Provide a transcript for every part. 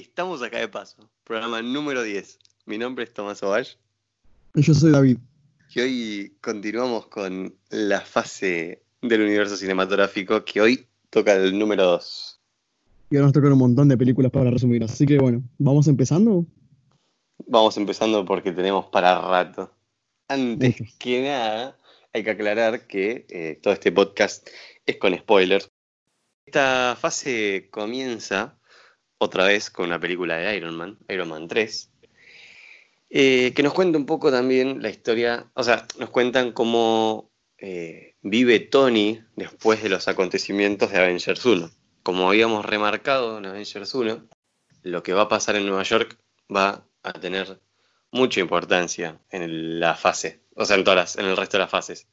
estamos acá de paso. Programa número 10. Mi nombre es Tomás Ovalle. Y yo soy David. Y hoy continuamos con la fase del universo cinematográfico que hoy toca el número 2. Y ahora nos tocan un montón de películas para resumir. Así que bueno, ¿vamos empezando? Vamos empezando porque tenemos para rato. Antes que nada, hay que aclarar que eh, todo este podcast es con spoilers. Esta fase comienza otra vez con una película de Iron Man, Iron Man 3, eh, que nos cuenta un poco también la historia, o sea, nos cuentan cómo eh, vive Tony después de los acontecimientos de Avengers 1. Como habíamos remarcado en Avengers 1, lo que va a pasar en Nueva York va a tener mucha importancia en la fase, o sea, en, todas en el resto de las fases.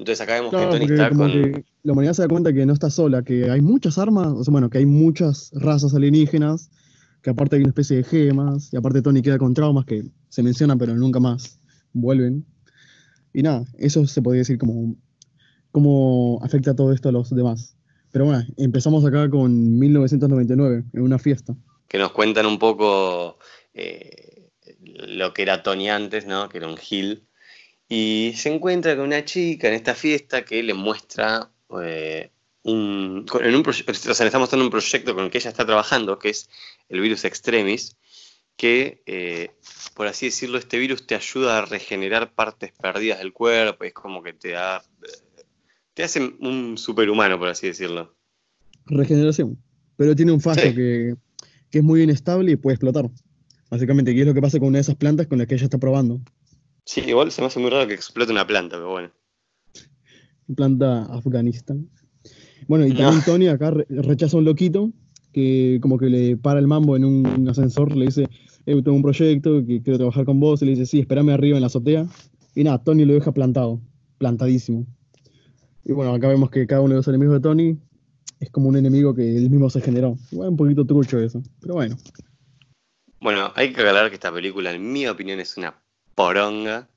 Entonces acá vemos que Tony está con... la humanidad se da cuenta que no está sola, que hay muchas armas, o sea, bueno, que hay muchas razas alienígenas, que aparte hay una especie de gemas, y aparte Tony queda con traumas que se mencionan pero nunca más vuelven. Y nada, eso se podría decir como cómo afecta todo esto a los demás. Pero bueno, empezamos acá con 1999, en una fiesta. Que nos cuentan un poco eh, lo que era Tony antes, ¿no? Que era un Gil y se encuentra con una chica en esta fiesta que le muestra eh, un, en un o sea, le está mostrando un proyecto con el que ella está trabajando, que es el virus extremis, que, eh, por así decirlo, este virus te ayuda a regenerar partes perdidas del cuerpo, es como que te da, te hace un superhumano, por así decirlo. Regeneración, pero tiene un fallo que, que es muy inestable y puede explotar, básicamente, y es lo que pasa con una de esas plantas con las que ella está probando. Sí, igual se me hace muy raro que explote una planta, pero bueno. Planta Afganistán. Bueno, y también Tony acá rechaza a un loquito que como que le para el mambo en un ascensor, le dice, eh, tengo un proyecto, que quiero trabajar con vos, y le dice, sí, espérame arriba en la azotea. Y nada, Tony lo deja plantado, plantadísimo. Y bueno, acá vemos que cada uno de los enemigos de Tony es como un enemigo que él mismo se generó. Igual un poquito trucho eso, pero bueno. Bueno, hay que aclarar que esta película, en mi opinión, es una poronga,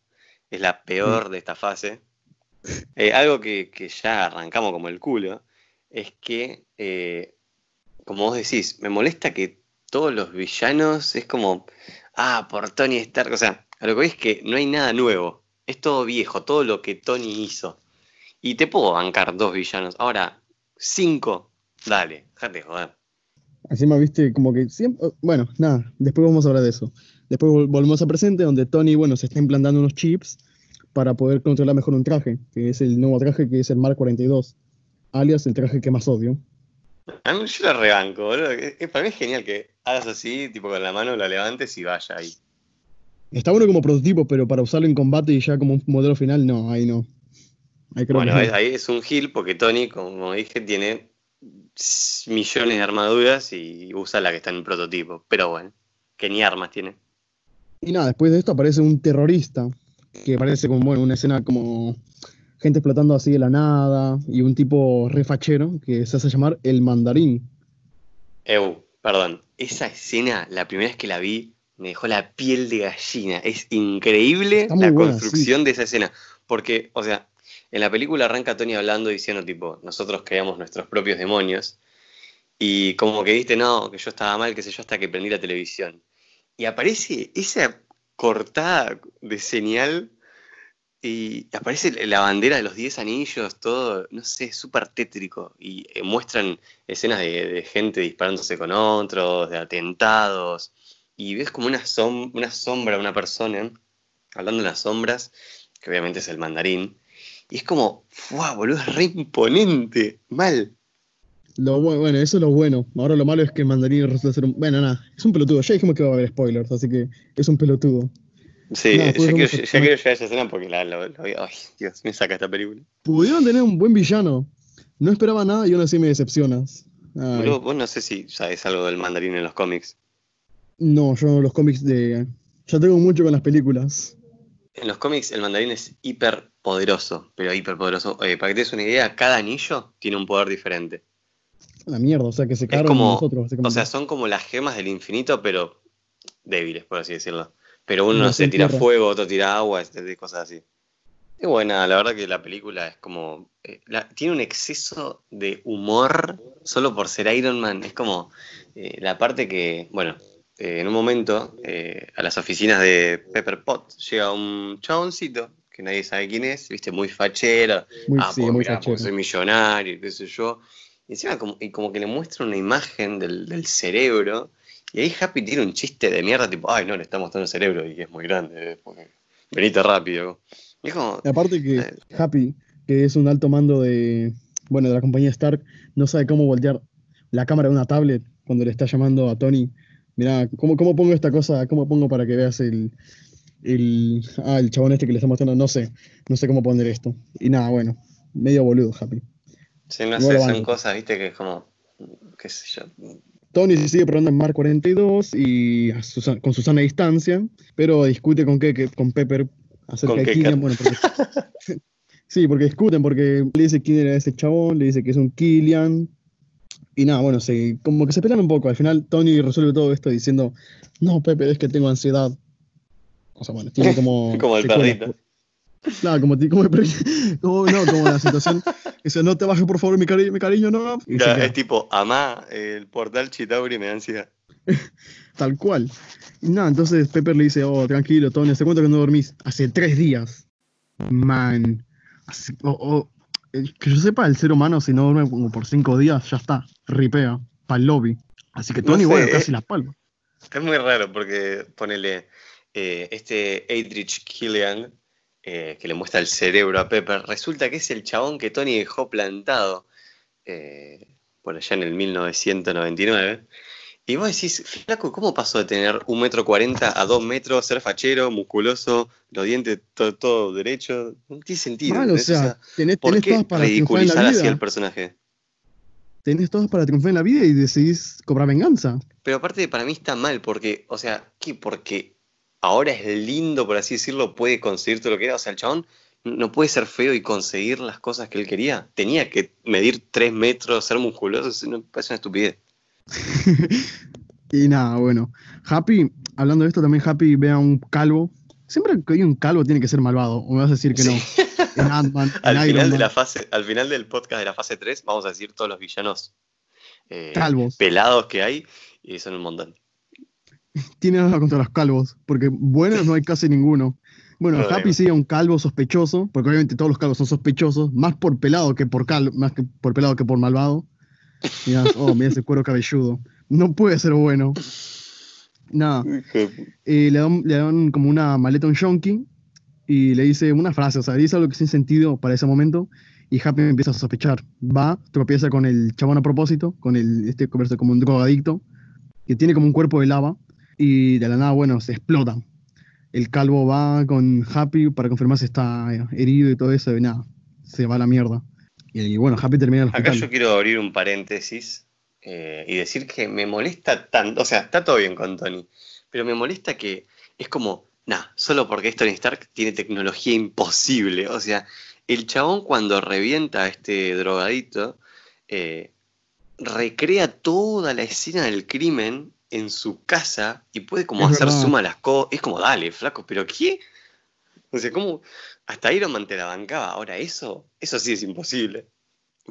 es la peor mm. de esta fase. Eh, algo que, ya arrancamos como el culo, es que, eh, como vos decís, me molesta que todos los villanos es como, ah, por Tony Stark, o sea, a lo que es que no hay nada nuevo, es todo viejo, todo lo que Tony hizo. Y te puedo bancar dos villanos, ahora, cinco, dale, déjate joder. Así me viste como que siempre, bueno, nada, después vamos a hablar de eso. Después volvemos a presente, donde Tony, bueno, se está implantando unos chips para poder controlar mejor un traje, que es el nuevo traje que es el Mark 42, alias el traje que más odio. A mí yo lo rebanco, boludo. Para mí es genial que hagas así, tipo con la mano la levantes y vaya ahí. Está bueno como prototipo, pero para usarlo en combate y ya como un modelo final, no, ahí no. bueno, ahí es un heal porque Tony, como dije, tiene millones de armaduras y usa la que está en el prototipo. Pero bueno, que ni armas tiene. Y nada, después de esto aparece un terrorista, que parece como, bueno, una escena como gente explotando así de la nada, y un tipo refachero que se hace llamar el mandarín. Eu, perdón, esa escena, la primera vez que la vi, me dejó la piel de gallina. Es increíble la construcción de esa escena. Porque, o sea, en la película arranca Tony hablando diciendo, tipo, nosotros creamos nuestros propios demonios. Y como que viste, no, que yo estaba mal, qué sé yo, hasta que prendí la televisión y aparece esa cortada de señal y aparece la bandera de los 10 anillos, todo, no sé, súper tétrico. Y eh, muestran escenas de, gente disparándose con otros, de atentados. Y ves como una, una sombra, una persona, hablando en las sombras, que obviamente es el mandarín. Y es como, ¡fuah, boludo! Es re imponente, mal. Lo bueno, eso es lo bueno. Ahora lo malo es que Mandarín resulta ser un. Bueno, nada, es un pelotudo. Ya dijimos que va a haber spoilers, así que es un pelotudo. Sí, ya, quiero, ya quiero llegar a esa escena porque la, lo, ay, Dios, me saca esta película. Pudieron tener un buen villano. No esperaba nada y aún así me decepcionas. vos no sé si sabes algo del mandarín en los cómics. No, yo los cómics de. Ya tengo mucho con las películas. En los cómics el mandarín es hiper poderoso, pero hiper poderoso. Oye, para que te des una idea, cada anillo tiene un poder diferente. La mierda, o sea que se cargan nosotros. O sea, son como las gemas del infinito, pero débiles, por así decirlo. Pero uno se tira fuego, otro tira agua, este, cosas así. Y bueno, la verdad que la película es como. Eh, tiene un exceso de humor solo por ser Iron Man. Es como eh, la parte que. Bueno, eh, en un momento eh, a las oficinas de Pepper Pot llega un chaboncito que nadie sabe quién es, viste, muy fachero. Muy, ah, sí, pues, muy mirá, fachero. pues soy millonario, qué sé yo. Y encima como, y como que le muestra una imagen del, del cerebro. Y ahí Happy tiene un chiste de mierda, tipo, ay, no, le está mostrando el cerebro y es muy grande. eh, porque venite rápido. Y es como, Y aparte que Eh. Happy, que es un alto mando de, bueno, de la compañía Stark, no sabe cómo voltear la cámara de una tablet cuando le está llamando a Tony. Mirá, ¿cómo, cómo pongo esta cosa? ¿Cómo pongo para que veas el, el, ah, el chabón este que le está mostrando? No sé, no sé cómo poner esto. Y nada, bueno, medio boludo Happy. Sí, no Igual sé, son cosas, viste, que es como, qué sé yo. Tony se sigue probando en Mar 42 y a Susa- con Susana a distancia, pero discute con, que- con Pepper acerca Con de. Killian. Bueno, porque- sí, porque discuten, porque le dice quién era ese chabón, le dice que es un Killian. Y nada, bueno, se, como que se pelean un poco. Al final Tony resuelve todo esto diciendo, no, Pepper, es que tengo ansiedad. O sea, bueno, tiene como... Como el secuelas. perrito. Claro, como, como, el como, no, como la situación. Dice, no te bajes, por favor, mi, cari- mi cariño, no. Y es tipo, amá, el portal Chitauri me da ansiedad. Tal cual. Y nada, entonces Pepper le dice, oh, tranquilo, Tony, ¿hace cuánto que no dormís? Hace tres días. Man. Oh, oh, eh, Que yo sepa, el ser humano si no duerme como por cinco días, ya está, ripea, pa'l lobby. Así que No Tony, sé, bueno, casi la palma. Es muy raro porque ponele eh, este Adrich Killian eh, que le muestra el cerebro a Pepper. Resulta que es el chabón que Tony dejó plantado eh, por allá en el 1999. Y vos decís, flaco, ¿cómo pasó de tener un metro cuarenta a dos metros, ser fachero, musculoso, los dientes todo, todo derecho? No tiene sentido. Mal, o sea, tenés, ¿por tenés qué todas para en ridiculizar así al personaje? Tenés todas para triunfar en la vida y decidís cobrar venganza. Pero aparte para mí está mal, porque, o sea, ¿qué? Porque ahora es lindo, por así decirlo, puede conseguir todo lo que era. O sea, el chabón no puede ser feo y conseguir las cosas que él quería. Tenía que medir tres metros, ser musculoso, no, parece una estupidez. Y nada, bueno. Happy, hablando de esto, también Happy ve a un calvo. Siempre que hay un calvo tiene que ser malvado. O me vas a decir que Sí. no. En Ant-Man, en Al final, de la fase, al final del podcast de la fase 3 vamos a decir todos los villanos eh, pelados que hay y son un montón. tiene nada contra los calvos, porque buenos no hay casi ninguno. Bueno, No, Happy sigue a un calvo sospechoso, porque obviamente todos los calvos son sospechosos, más por pelado que por calvo, más que por pelado que por malvado. Mirá, oh, mira ese cuero cabelludo. No puede ser bueno. Nada, eh, le, dan, le dan como una maleta a un yonki y le dice una frase, o sea, dice algo que sin sentido para ese momento y Happy empieza a sospechar. Va, tropieza con el chabón a propósito, con el, este conversa como un drogadicto, que tiene como un cuerpo de lava y de la nada, bueno, se explota. El calvo va con Happy para confirmar si está herido y todo eso y nada, se va a la mierda. Y, bueno, Happy termina el Acá hospital. yo quiero abrir un paréntesis eh, y decir que me molesta tanto, o sea, está todo bien con Tony, pero me molesta que es como, nah, solo porque es Tony Stark tiene tecnología imposible, o sea, el chabón cuando revienta a este drogadito, eh, recrea toda la escena del crimen en su casa y puede como Es hacer verdad. suma a las cosas, es como, dale, flaco, pero ¿qué? O sea, ¿cómo? Hasta Iron Man te la bancaba. Ahora eso, eso sí es imposible.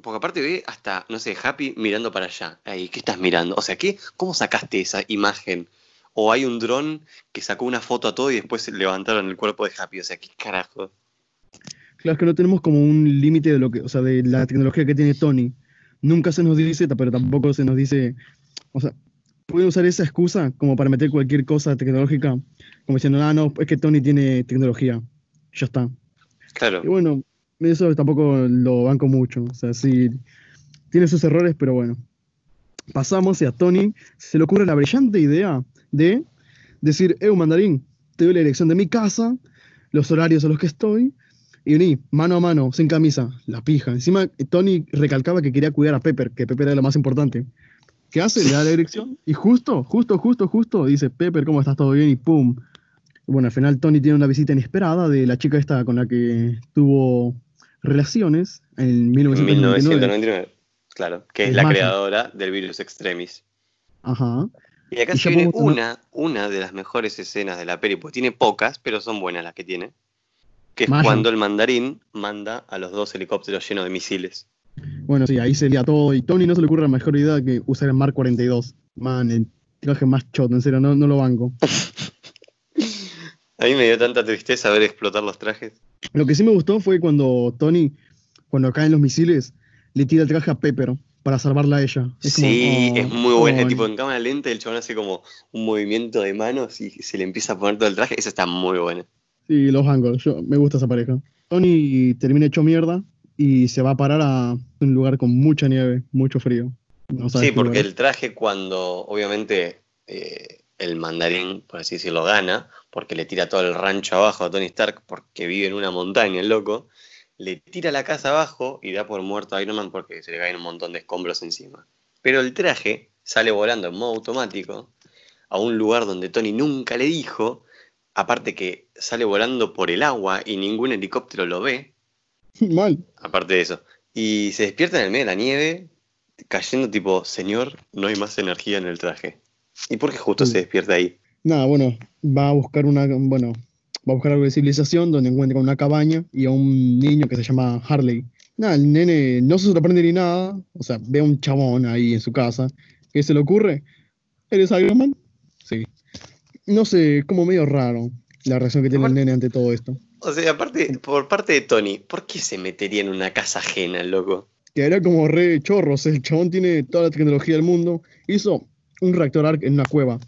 Porque aparte ve hasta, no sé, Happy mirando para allá. Ahí, ¿qué estás mirando? O sea, ¿qué, ¿cómo sacaste esa imagen? O hay un dron que sacó una foto a todo y después levantaron el cuerpo de Happy. O sea, ¿qué carajo? Claro, es que no tenemos como un límite de lo que, o sea, de la tecnología que tiene Tony. Nunca se nos dice, pero tampoco se nos dice, o sea, pueden usar esa excusa como para meter cualquier cosa tecnológica, como diciendo, ah, no, es que Tony tiene tecnología, ya está. Claro. Y bueno, eso tampoco lo banco mucho, o sea, sí, tiene sus errores, pero bueno. Pasamos y a Tony se le ocurre la brillante idea de decir, eh, mandarín, te doy la dirección de mi casa, los horarios a los que estoy, y vení, mano a mano, sin camisa, la pija. Encima, Tony recalcaba que quería cuidar a Pepper, que Pepper era lo más importante. ¿Qué hace? Le da la dirección y justo, justo, justo, justo, dice, Pepper, ¿cómo estás? ¿Todo bien? Y pum. Bueno, al final Tony tiene una visita inesperada de la chica esta con la que tuvo relaciones en En 1999. 1999. Claro, que es Es la creadora del virus extremis. Ajá. Y acá Y se viene una, una de las mejores escenas de la peli, pues tiene pocas, pero son buenas las que tiene. Que es Maya. cuando el mandarín manda a los dos helicópteros llenos de misiles. Bueno, sí, ahí se lía todo. Y Tony no se le ocurre la mejor idea que usar el Mark 42. Man, el traje más choto, en serio, no, no lo banco. A mí me dio tanta tristeza ver explotar los trajes. Lo que sí me gustó fue cuando Tony, cuando caen los misiles, le tira el traje a Pepper para salvarla a ella. sí, es muy buena. Tipo, en cámara lenta el chabón hace como un movimiento de manos y se le empieza a poner todo el traje. Eso está muy bueno. Sí, los ángulos. Yo, me gusta esa pareja. Tony termina hecho mierda y se va a parar a un lugar con mucha nieve, mucho frío. sí, porque el traje cuando obviamente eh, el mandarín, por así decirlo, gana, porque le tira todo el rancho abajo a Tony Stark porque vive en una montaña el loco, le tira la casa abajo y da por muerto a Iron Man porque se le caen un montón de escombros encima. Pero el traje sale volando en modo automático a un lugar donde Tony nunca le dijo Aparte que sale volando por el agua y ningún helicóptero lo ve. Mal. Aparte de eso. Y se despierta en el medio de la nieve, cayendo tipo, señor, no hay más energía en el traje. ¿Y por qué justo se despierta ahí? Nada, bueno, va a buscar una, bueno, va a buscar algo de civilización donde encuentra una cabaña y a un niño que se llama Harley. Nada, el nene no se sorprende ni nada, o sea, ve a un chabón ahí en su casa. ¿Qué se le ocurre? ¿Eres Iron Man? Sí no sé, como medio raro la reacción que tiene el nene ante todo esto. O sea, aparte, por parte de Tony, ¿por qué se metería en una casa ajena, loco? Que era como re chorros, el chabón tiene toda la tecnología del mundo, hizo un reactor ARC en una cueva.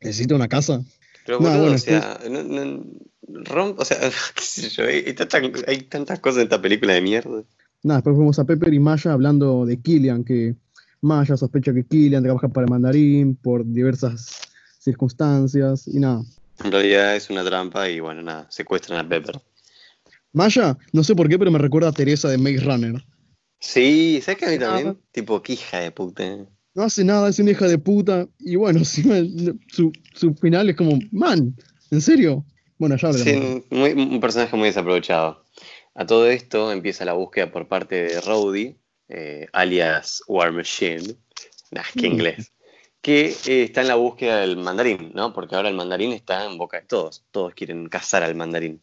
¿Necesita una casa? Pero bueno, o sea, no, o sea, qué sé yo, hay, tantas cosas en esta película de mierda. Nada, después fuimos a Pepper y Maya hablando de Killian, que Maya sospecha que Killian trabaja para el mandarín por diversas circunstancias y nada. En realidad es una trampa y bueno, nada, secuestran a Pepper. Maya, no sé por qué, pero me recuerda a Teresa de Maze Runner. Sí, ¿sabes que a mí también? Tipo, qué hija de puta. No hace nada, es una hija de puta. Y bueno, su, su final es como, man, ¿en serio? Bueno, ya Sí, un personaje muy desaprovechado. A todo esto empieza la búsqueda por parte de Rowdy, eh, alias War Machine. Nah, qué mm. inglés que eh, está en la búsqueda del mandarín, ¿no? Porque ahora el mandarín está en boca de todos, todos quieren cazar al mandarín.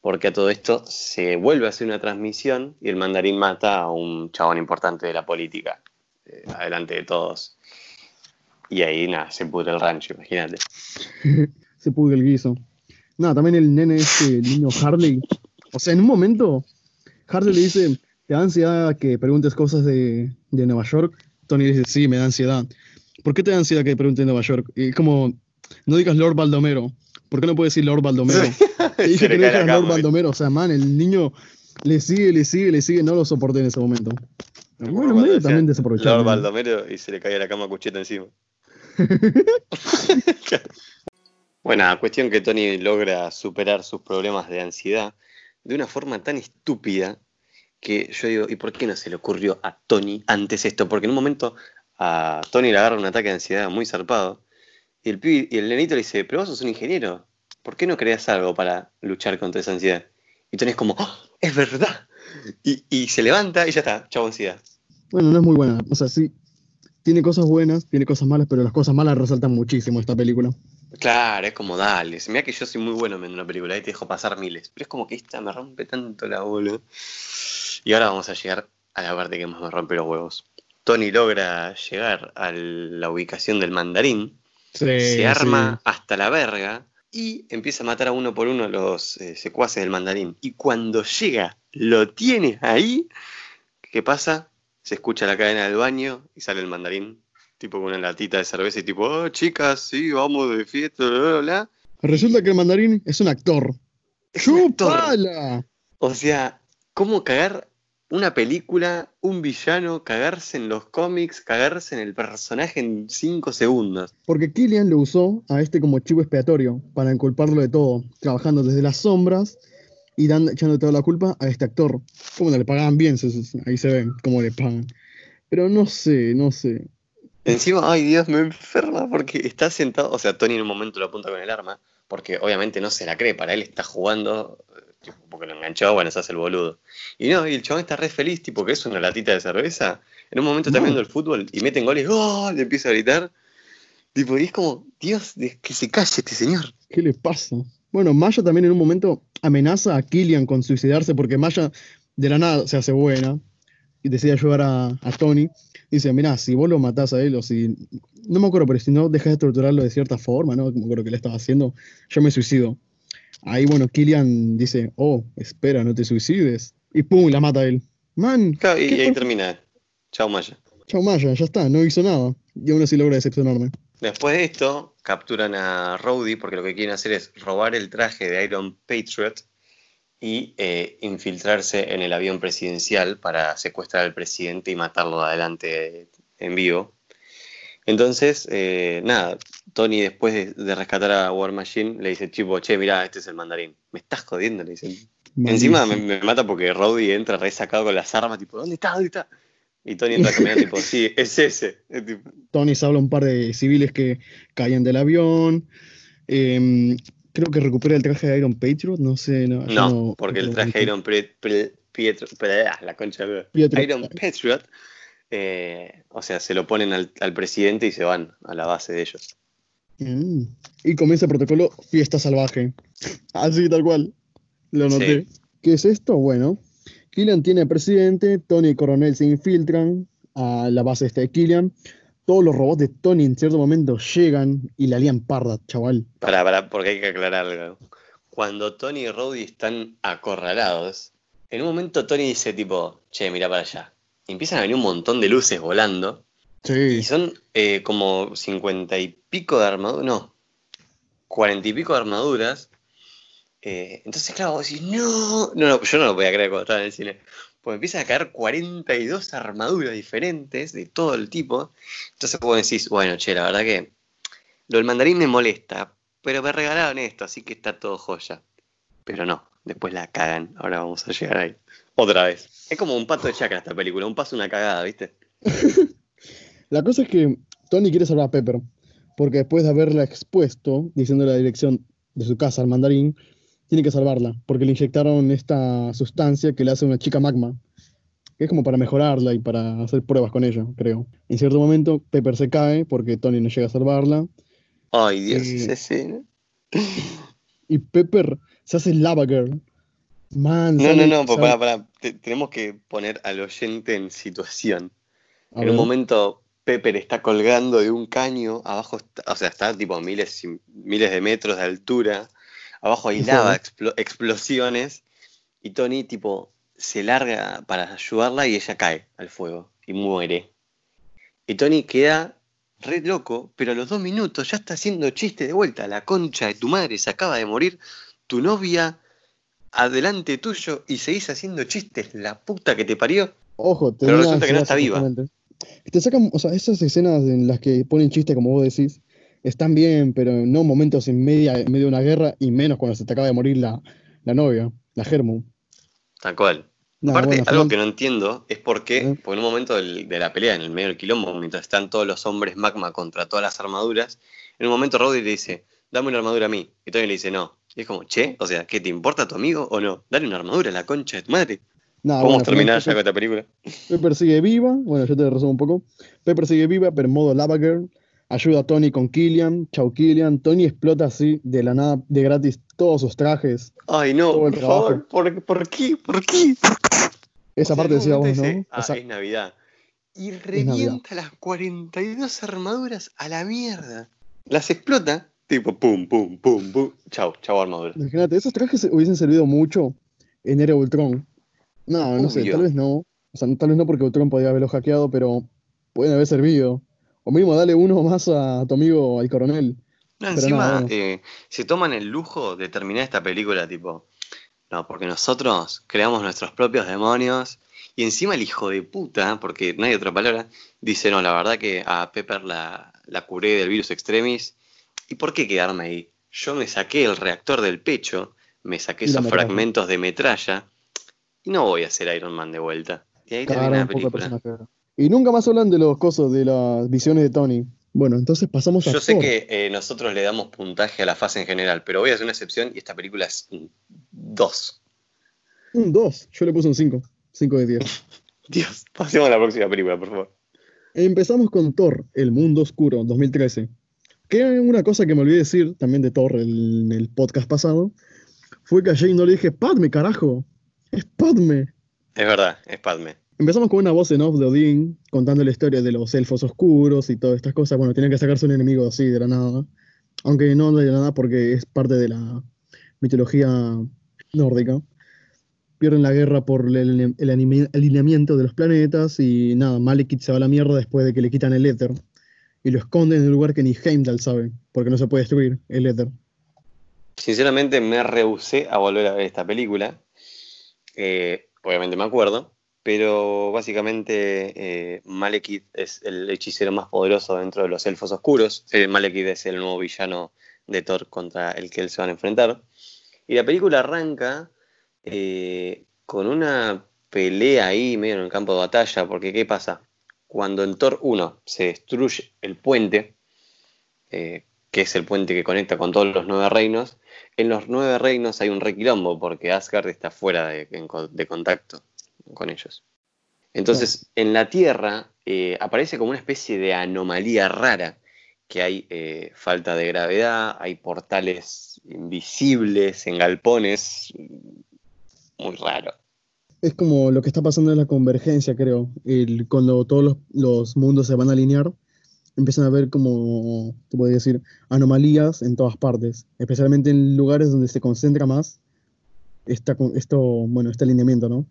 Porque a todo esto se vuelve a hacer una transmisión y el mandarín mata a un chabón importante de la política, eh, adelante de todos. Y ahí, nada, se pudre el rancho, imagínate. se pudre el guiso. Nada, también el nene este, niño Harley. O sea, en un momento, Harley le dice, ¿te da ansiedad que preguntes cosas de, de Nueva York? Tony dice, sí, me da ansiedad. ¿Por qué te da ansiedad que pregunte en Nueva York? Y como, no digas Lord Baldomero. ¿Por qué no puedes decir Lord Baldomero? Te dije que no digas Lord Baldomero. O sea, man, el niño le sigue, le sigue, le sigue. No lo soporté en ese momento. Bueno, medio también desaprovechado. Lord Baldomero y se le cae la cama a Cucheta encima. bueno, cuestión que Tony logra superar sus problemas de ansiedad de una forma tan estúpida que yo digo, ¿y por qué no se le ocurrió a Tony antes esto? Porque en un momento a Tony le agarra un ataque de ansiedad muy zarpado. Y el, y el nenito le dice, pero vos sos un ingeniero, ¿por qué no creas algo para luchar contra esa ansiedad? Y Tony es como, ¡Oh, es verdad. Y, se levanta y ya está, chavo ansiedad. Bueno, no es muy buena. O sea, sí, tiene cosas buenas, tiene cosas malas, pero las cosas malas resaltan muchísimo esta película. Claro, es como, dale, mira que yo soy muy bueno en una película y te dejo pasar miles, pero es como que esta me rompe tanto la bola. Y ahora vamos a llegar a la parte que más me rompe los huevos. Tony logra llegar a la ubicación del mandarín, se arma hasta la verga y empieza a matar a uno por uno los eh, secuaces del mandarín. Y cuando llega, lo tiene ahí, ¿qué pasa? Se escucha la cadena del baño y sale el mandarín, tipo con una latita de cerveza y tipo, oh, chicas, sí, vamos de fiesta, bla, bla, Resulta que el mandarín es un actor. Es O sea, ¿cómo cagar una película, un villano, cagarse en los cómics, cagarse en el personaje en cinco segundos. Porque Killian lo usó a este como chivo expiatorio para inculparlo de todo, trabajando desde las sombras y dando, echando toda la culpa a este actor. Como no le pagaban bien, ahí se ven cómo le pagan. Pero no sé, no sé. Encima, ay Dios, me enferma porque está sentado, o sea, Tony en un momento lo apunta con el arma, porque obviamente no se la cree, para él está jugando porque lo enganchó, bueno, se hace el boludo. Y no, y el chabón está re feliz, tipo que es una latita de cerveza. En un momento está viendo el fútbol y meten goles, ¡oh! Le empieza a gritar. Tipo, y es como, Dios, que se calle este señor. ¿Qué le pasa? Bueno, Maya también en un momento amenaza a Killian con suicidarse porque Maya de la nada se hace buena. y decide ayudar a, a Tony. Dice, mirá, si vos lo matás a él o si... No me acuerdo, pero si no dejas de torturarlo de cierta forma, ¿no? Me acuerdo que le estaba haciendo, yo me suicido. Ahí, bueno, Killian dice, oh, espera, no te suicides. Y pum, la mata a él. Man. Claro, y, ahí termina. Chao Maya. Chao Maya, ya está, no hizo nada. Y aún así logra decepcionarme. Después de esto, capturan a Rhodey porque lo que quieren hacer es robar el traje de Iron Patriot y eh, infiltrarse en el avión presidencial para secuestrar al presidente y matarlo adelante en vivo. Entonces, eh, nada, Tony después de, rescatar a War Machine le dice, tipo, che, mirá, este es el mandarín. Me estás jodiendo, le dicen. Encima me, mata porque Rowdy entra resacado con las armas, tipo, ¿dónde está? ¿Dónde está? Y Tony entra caminando, tipo, sí, es ese. Tony se habla un par de civiles que caían del avión. Em, creo que recupera el traje de Iron Patriot, no sé. No, no, porque el traje de Iron Patriot, la concha de Iron Patriot eh, o sea, se lo ponen al, presidente y se van a la base de ellos. Mm. Y comienza el protocolo fiesta salvaje. Así, tal cual. Lo noté. ¿Qué es esto? Bueno, Killian tiene presidente, Tony y Coronel se infiltran a la base esta de Killian. Todos los robots de Tony en cierto momento llegan y la lían parda, chaval. Para, para, porque hay que aclarar algo. Cuando Tony y Rowdy están acorralados, en un momento Tony dice tipo, che, mira para allá empiezan a venir un montón de luces volando. Sí. Y son eh, como cincuenta y pico de armaduras, no, cuarenta y pico de armaduras. Eh, entonces, claro, vos decís, no, no, no, yo no lo podía creer cuando estaba en el cine. Pues empiezan a caer 42 armaduras diferentes de todo el tipo. Entonces vos decís, bueno, che, la verdad que lo del mandarín me molesta, pero me regalaron esto, así que está todo joya. Pero no, después la cagan. Ahora vamos a llegar ahí. Otra vez. Es como un pato de chacra esta película, un paso, una cagada, ¿viste? la cosa es que Tony quiere salvar a Pepper, porque después de haberla expuesto, diciendo la dirección de su casa al mandarín, tiene que salvarla, porque le inyectaron esta sustancia que le hace una chica magma, que es como para mejorarla y para hacer pruebas con ella, creo. En cierto momento, Pepper se cae porque Tony no llega a salvarla. Ay, Dios, eh, esa escena. Y Pepper se hace Lava Girl no, no, no, pues para, para. tenemos que poner al oyente en situación. en un momento, Pepper está colgando de un caño, abajo, o sea, está tipo miles, miles de metros de altura, abajo hay lava, explosiones, y Tony, tipo, se larga para ayudarla y ella cae al fuego y muere. Y Tony queda re loco, pero a los dos minutos ya está haciendo chiste de vuelta. La concha de tu madre se acaba de morir, tu novia adelante tuyo y seguís haciendo chistes, la puta que te parió. Ojo, pero resulta que no está viva. Te sacan, o sea, esas escenas en las que ponen chistes, como vos decís, están bien, pero no momentos en, media, medio de una guerra y menos cuando se te acaba de morir la, novia, la Germu. Tal cual. Aparte, algo que no entiendo es por qué, porque en un momento de la pelea, en el medio del quilombo, mientras están todos los hombres magma contra todas las armaduras, en un momento Roddy le dice, dame una armadura a mí. Y Tony le dice, no, y es como, che, o sea, ¿qué te importa tu amigo o no? Dale una armadura a la concha de tu madre. Vamos a terminar ya con esta película. Pepper sigue viva, bueno, yo te resumo un poco. Pepper sigue viva, pero en modo Lava Girl. Ayuda a Tony con Killian. Chau Killian. Tony explota así, de la nada, de gratis, todos sus trajes. Ay, no, por favor, ¿por, ¿por, qué? ¿Por qué? Esa parte decía vos, ¿no? Ah, es Navidad. Y revienta las 42 armaduras a la mierda. Las explota Tipo, pum, pum, pum, pum. Chau, chau armadura. Imagínate, esos trajes hubiesen servido mucho en Era Ultron. No, no sé, tal vez no. O sea, tal vez no porque Ultron podía haberlo hackeado, pero pueden haber servido. O mismo dale uno más a tu amigo, al coronel. No, encima eh, se toman el lujo de terminar esta película, tipo, no, porque nosotros creamos nuestros propios demonios. Y encima el hijo de puta, porque no hay otra palabra, dice, no, la verdad que a Pepper la, la curé del virus extremis ¿Y por qué quedarme ahí? Yo me saqué el reactor del pecho, me saqué esos fragmentos de metralla y no voy a hacer Iron Man de vuelta. Y ahí termina la película. Y nunca más hablan de los cosas, de las visiones de Tony. Bueno, entonces pasamos a. Yo sé que eh, nosotros le damos puntaje a la fase en general, pero voy a hacer una excepción y esta película es un 2. Un 2. Yo le puse un 5. 5 de 10. Dios, pasemos a la próxima película, por favor. Empezamos con Thor, El Mundo Oscuro, 2013. Que una cosa que me olvidé decir también de Thor en el podcast pasado, fue que a Jane no le dije, Padme, carajo. Es Padme. Es verdad, es Padme. Empezamos con una voz en off de Odín contando la historia de los elfos oscuros y todas estas cosas. Bueno, tienen que sacarse un enemigo así de la nada. Aunque no de la nada porque es parte de la mitología nórdica. Pierden la guerra por el, alineamiento de los planetas y nada, Malekith se va la mierda después de que le quitan el éter y lo esconden en un lugar que ni Heimdall sabe, porque no se puede destruir el éter. Sinceramente me rehusé a volver a ver esta película. Eh, obviamente me acuerdo, pero básicamente eh, Malekith es el hechicero más poderoso dentro de los elfos oscuros. Eh, Malekith es el nuevo villano de Thor contra el que él se van a enfrentar. Y la película arranca con una pelea ahí medio en el campo de batalla, porque ¿qué pasa? Cuando en Thor 1 se destruye el puente, que es el puente que conecta con todos los nueve reinos, en los nueve reinos hay un requilombo porque Asgard está fuera de, contacto con ellos. Entonces, en la Tierra eh, aparece como una especie de anomalía rara, que hay eh, falta de gravedad, hay portales invisibles en galpones, muy raro. Es como lo que está pasando en la convergencia, creo, cuando todos los mundos se van a alinear empiezan a ver como, te podría decir, anomalías en todas partes, especialmente en lugares donde se concentra más esta, esto, bueno, este alineamiento, ¿no?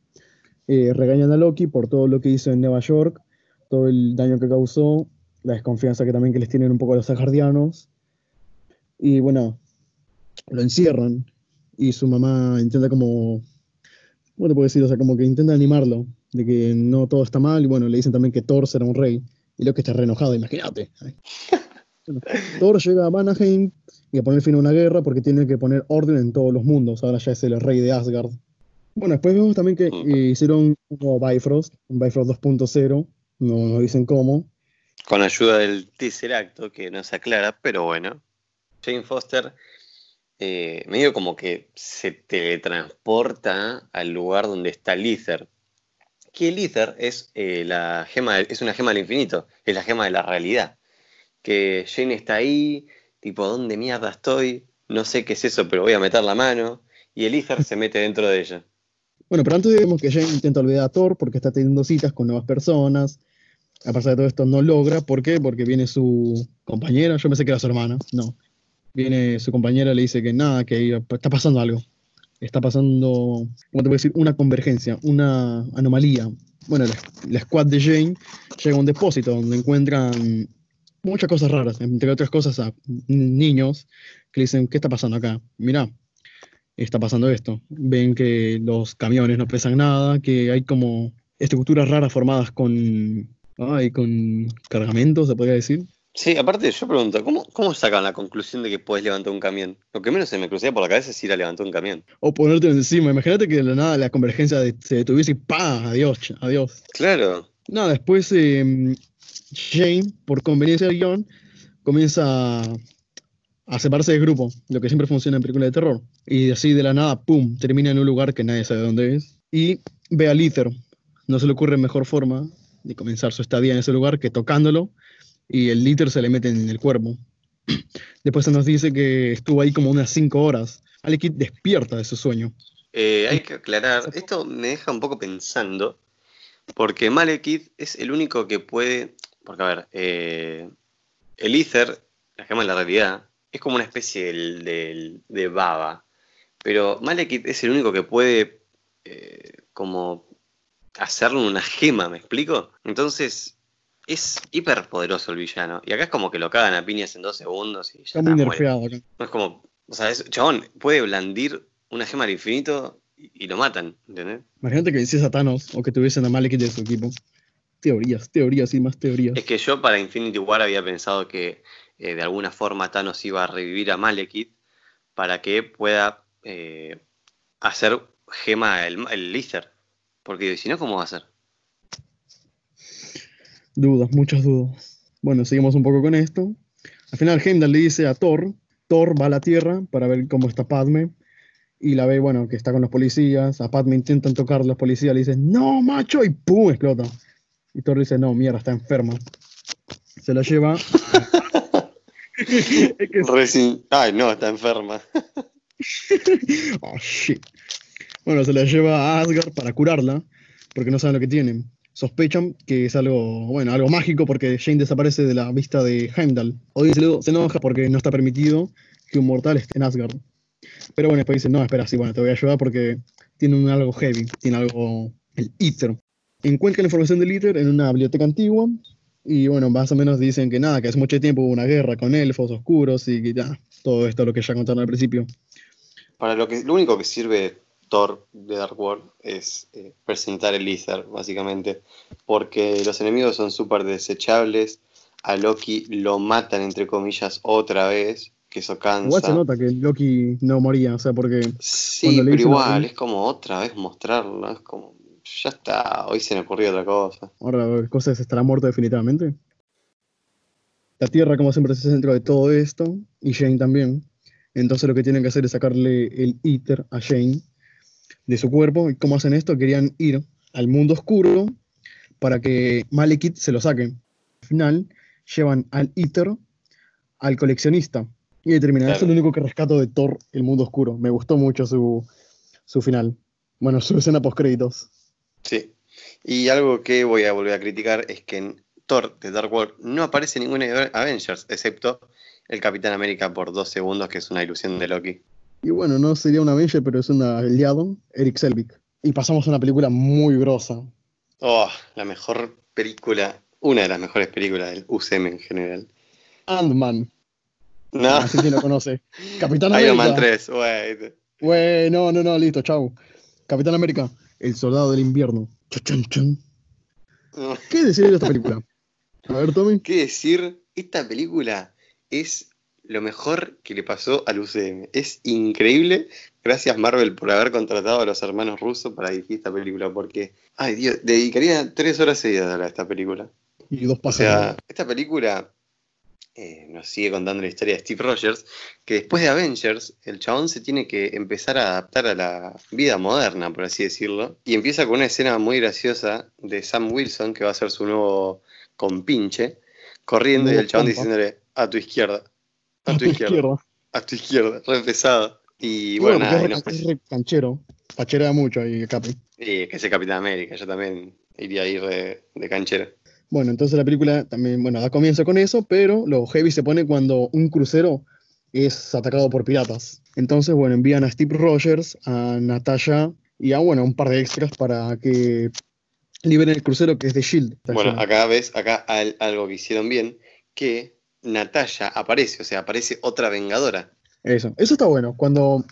Eh, regañan a Loki por todo lo que hizo en Nueva York, todo el daño que causó, la desconfianza que también que les tienen un poco los asgardianos, y bueno, lo encierran, y su mamá intenta como, ¿cómo te puedo decir? O sea, como que intenta animarlo, de que no todo está mal, y bueno, le dicen también que Thor será un rey, y lo que está re enojado, imagínate. Thor llega a Vanaheim y a poner fin a una guerra porque tiene que poner orden en todos los mundos. Ahora ya es el rey de Asgard. Bueno, después vemos también que eh, hicieron un nuevo Bifrost, un Bifrost 2.0, no nos dicen cómo. Con ayuda del Tesseracto, que no se aclara, pero bueno. Jane Foster eh, medio como que se teletransporta al lugar donde está Lither, que el Ether es, eh, la gema, es una gema del infinito, es la gema de la realidad. Que Jane está ahí, tipo, ¿dónde mierda estoy? No sé qué es eso, pero voy a meter la mano. Y el Ether se mete dentro de ella. Bueno, pero antes vemos que Jane intenta olvidar a Thor porque está teniendo citas con nuevas personas. A pesar de todo esto, no logra. ¿Por qué? Porque viene su compañera. Yo pensé que era su hermana. No. Viene su compañera, le dice que nada, que está pasando algo está pasando, ¿cómo te a decir? Una convergencia, una anomalía. Bueno, la, squad de Jane llega a un depósito donde encuentran muchas cosas raras, entre otras cosas a niños que dicen, ¿qué está pasando acá? Mira, está pasando esto. Ven que los camiones no pesan nada, que hay como estructuras raras formadas con, ay, con cargamentos, se podría decir. Sí, aparte yo pregunto, ¿cómo, ¿cómo sacan la conclusión de que puedes levantar un camión? Lo que menos se me crucía por la cabeza es ir a levantar un camión. O ponerte encima. Imagínate que de la nada la convergencia se detuviese y ¡pah! Adiós, adiós. Claro. Nada, después eh, Jane, por conveniencia del guion, comienza a, separarse del grupo, lo que siempre funciona en películas de terror. Y así de la nada, ¡pum! termina en un lugar que nadie sabe dónde es. Y ve a Lither. No se le ocurre mejor forma de comenzar su estadía en ese lugar que tocándolo y el liter se le mete en el cuerpo. Después se nos dice que estuvo ahí como unas 5 horas. Alekit despierta de su sueño. Eh, hay que aclarar, esto me deja un poco pensando, porque Malekith es el único que puede, porque a ver, eh, el Ether, la gema de la realidad, es como una especie de, baba, pero Malekith es el único que puede eh, como hacerle una gema, ¿me explico? Entonces, es hiper poderoso el villano. Y acá es como que lo cagan a piñas en dos segundos y ya está. muy nerfeado acá. No es como, o sea, chabón puede blandir una gema al infinito y, lo matan, ¿entendés? Imagínate que venciese a Thanos o que tuviesen a Malekith de su equipo. Teorías, teorías y más teorías. Es que yo para Infinity War había pensado que eh, de alguna forma Thanos iba a revivir a Malekith para que pueda eh, hacer gema el, el Porque si no, ¿cómo va a ser? Dudas, muchas dudas. Bueno, seguimos un poco con esto. Al final Heimdall le dice a Thor, Thor va a la Tierra para ver cómo está Padme y la ve, bueno, que está con los policías. A Padme intentan tocar los policías, le dicen, no, macho, y ¡pum! explota. Y Thor dice, no, mierda, está enferma. Se la lleva. Ay, no, está enferma. oh, shit. Bueno, se la lleva a Asgard para curarla, porque no saben lo que tienen. sospechan que es algo, bueno, algo mágico porque Jane desaparece de la vista de Heimdall. Odin se, se enoja porque no está permitido que un mortal esté en Asgard. Pero bueno, después dice, no, espera, sí, bueno, te voy a ayudar porque tiene un algo heavy, tiene algo, el Ether. Encuentra la información del Ether en una biblioteca antigua y bueno, más o menos dicen que nada, que hace mucho tiempo hubo una guerra con elfos oscuros y que ya, todo esto lo que ya contaron al principio. Para lo que lo único que sirve Thor de Dark World es eh, presentar el Ether, básicamente, porque los enemigos son súper desechables, a Loki lo matan, entre comillas, otra vez, que eso cansa. Igual se nota que Loki no moría, o sea, porque... Sí, pero igual, es como otra vez mostrarlo, es como ya está, hoy se me ocurrió otra cosa. Ahora, ¿cosas estará muerto definitivamente? La Tierra, como siempre, es el centro de todo esto, y Jane también. Entonces lo que tienen que hacer es sacarle el Ether a Jane de su cuerpo. ¿Y cómo hacen esto? Querían ir al mundo oscuro para que Malekith se lo saque. Al final, llevan al Ether al coleccionista. Y determinan, eso es lo único que rescato de Thor, el mundo oscuro. Me gustó mucho su, su final. Bueno, su escena post créditos. Sí. Y algo que voy a volver a criticar es que en Thor de Dark World no aparece ningún Avengers, excepto el Capitán América por dos segundos, que es una ilusión de Loki. Y bueno, no sería un Avenger, pero es un aliado, Eric Selvig. Y pasamos a una película muy grosa. Oh, la mejor película, una de las mejores películas del UCM en general. Ant-Man. No. Así que lo conoce. Capitán América. Iron Man 3, wey. Güey, no, no, no, listo, chau. Capitán América. El Soldado del Invierno. ¿Qué decir de esta película? A ver, Tommy. ¿Qué decir? Esta película es lo mejor que le pasó al UCM. Es increíble. Gracias Marvel por haber contratado a los hermanos rusos para dirigir esta película, porque, ay Dios, dedicaría tres horas seguidas a esta película. Y dos O sea, esta película eh, nos sigue contando la historia de Steve Rogers, que después de Avengers, el chabón se tiene que empezar a adaptar a la vida moderna, por así decirlo, y empieza con una escena muy graciosa de Sam Wilson, que va a ser su nuevo compinche, corriendo y el chabón diciéndole, a tu izquierda, a, tu, izquierda, a tu izquierda, re pesado. Y bueno, nada, es, re, re canchero, pachera mucho ahí, Capi. Y que ese Capitán América, yo también iría ahí de, de canchero. Bueno, entonces la película también, bueno, da comienzo con eso, pero lo heavy se pone cuando un crucero es atacado por piratas. Entonces, bueno, envían a Steve Rogers, a Natasha y a, bueno, un par de extras para que liberen el crucero que es de Shield. Bueno, acá ves, acá algo que hicieron bien, que Natasha aparece, o sea, aparece otra vengadora. Eso, eso está bueno. Cuando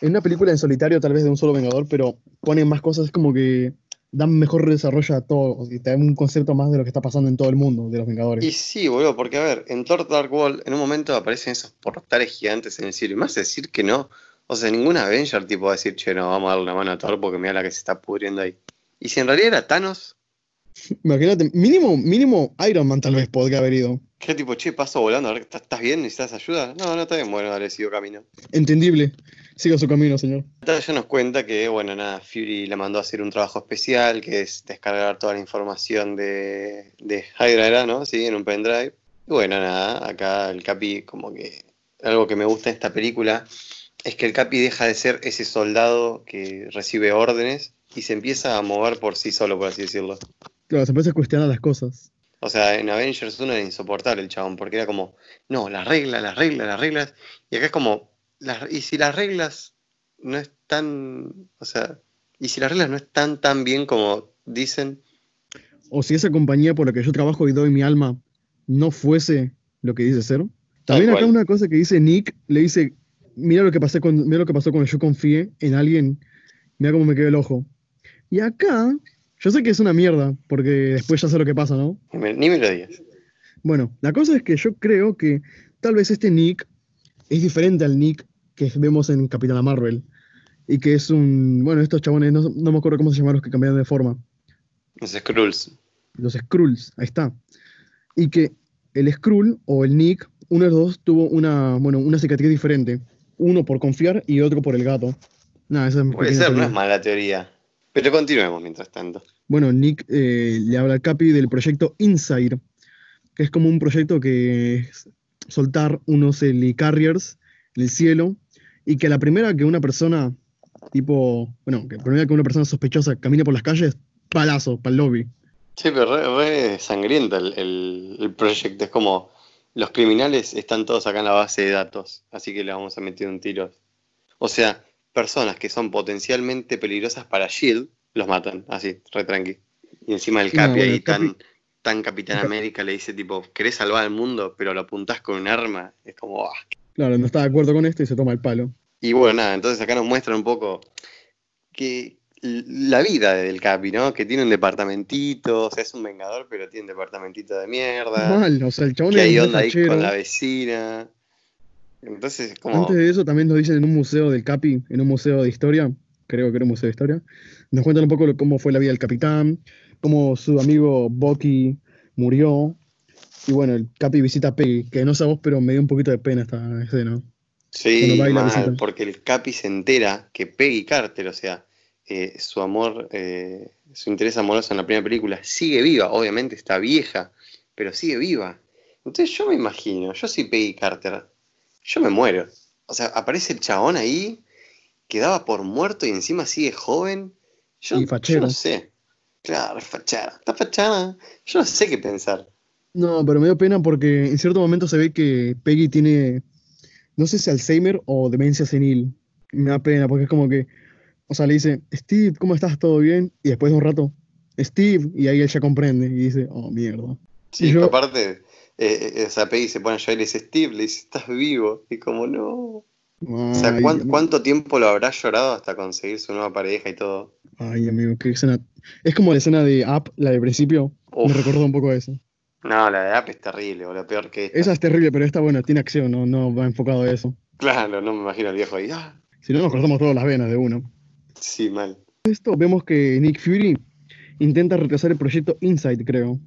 en una película en solitario, tal vez de un solo vengador, pero ponen más cosas, es como que dan mejor desarrollo a todo y te dan un concepto más de lo que está pasando en todo el mundo, de los Vengadores. Y sí, boludo, porque a ver, en Thor Dark World en un momento aparecen esos portales gigantes en el cielo, y más decir que no, o sea, ningún Avenger tipo va a decir, che, no, vamos a darle una mano a Thor porque mira la que se está pudriendo ahí. Y si en realidad era Thanos... Imagínate, mínimo, mínimo Iron Man tal vez podría haber ido. ¿Qué tipo, che, paso volando? A ver, ¿estás bien? ¿Necesitas ayuda? No, no está bien, bueno, dale, sigo camino. Entendible. Siga su camino, señor. Ella nos cuenta que, bueno, nada, Fury la mandó a hacer un trabajo especial, que es descargar toda la información de, de Hydra, ¿no? Sí, en un pendrive. Y bueno, nada, acá el Capi, como que algo que me gusta en esta película es que el Capi deja de ser ese soldado que recibe órdenes y se empieza a mover por sí solo, por así decirlo. Claro, se empieza a cuestionar las cosas. O sea, en Avengers 1 era insoportable el chabón, porque era como, no, las reglas, las reglas, las reglas. Y acá es como, las, y si las reglas no están, o sea, y si las reglas no están tan bien como dicen. O si esa compañía por la que yo trabajo y doy mi alma no fuese lo que dice ser. También acá una cosa que dice Nick, le dice, mira lo que, pasé con, mira lo que pasó cuando yo confié en alguien, mira cómo me quedó el ojo. Y acá, yo sé que es una mierda, porque después ya sé lo que pasa, ¿no? Ni me lo digas. Bueno, la cosa es que yo creo que tal vez este Nick es diferente al Nick que vemos en Capitana Marvel. Y que es un. Bueno, estos chabones, no, me acuerdo cómo se llamaron los que cambiaron de forma. Los Skrulls. Los Skrulls, ahí está. Y que el Skrull o el Nick, uno de los dos tuvo una, bueno, una cicatriz diferente. Uno por confiar y otro por el gato. Nada, esa es Puede ser, no es mala teoría. Pero continuemos mientras tanto. Bueno, Nick eh, le habla al Capi del proyecto Inside, que es como un proyecto que es soltar unos helicarriers en el cielo y que la primera que una persona, tipo, bueno, que la primera que una persona sospechosa camine por las calles, palazo, para el lobby. Sí, pero re, sangrienta el, el, proyecto. Es como los criminales están todos acá en la base de datos, así que le vamos a meter un tiro. O sea, personas que son potencialmente peligrosas para Shield los matan, así, re tranqui. Y encima el Capi ahí tan, tan Capitán América le dice tipo, querés salvar al mundo, pero lo apuntás con un arma. Es como, ah, Claro, no está de acuerdo con esto y se toma el palo. Y bueno, nada, entonces acá nos muestran un poco que la vida del Capi, ¿no? Que tiene un departamentito, o sea, es un vengador, pero tiene un departamentito de mierda. Mal, o sea, el chabón que hay onda ahí con la vecina. Entonces, como... Antes de eso, también nos dicen en un museo del Capi, en un museo de historia, creo que era un museo de historia, nos cuentan un poco cómo fue la vida del capitán, cómo su amigo Bucky murió, y bueno, el Capi visita a Peggy, que no sabemos, pero me dio un poquito de pena esta escena. Sí, porque el Capi se entera que Peggy Carter, o sea, eh, su amor, eh, su interés amoroso en la primera película, sigue viva. Obviamente está vieja, pero sigue viva. Entonces yo me imagino, yo soy Peggy Carter, yo me muero. O sea, aparece el chabón ahí, quedaba por muerto y encima sigue joven. Yo, yo no sé. Claro, fachada. Está fachada. Yo no sé qué pensar. No, pero me dio pena porque en cierto momento se ve que Peggy tiene, no sé si Alzheimer o demencia senil. Me da pena porque es como que, o sea, le dice, Steve, ¿cómo estás? ¿Todo bien? Y después de un rato, Steve, y ahí ella comprende y dice, oh, mierda. Sí, aparte, eh, eh, o sea, Peggy se pone a llorar y le dice, Steve, le dice, ¿estás vivo? Y como, no. o sea, ¿cuánto, tiempo lo habrá llorado hasta conseguir su nueva pareja y todo? Ay, amigo, qué escena. Es como la escena de Up, la de principio. Me recordó un poco a eso. No, la de App es terrible, o lo peor que Esa es terrible, pero esta, bueno, tiene acción, no, no va enfocado a eso. Claro, no me imagino al viejo ahí. ¡Ah! Si no, nos cortamos todas las venas de uno. Sí, mal. Esto vemos que Nick Fury intenta retrasar el proyecto Inside, creo.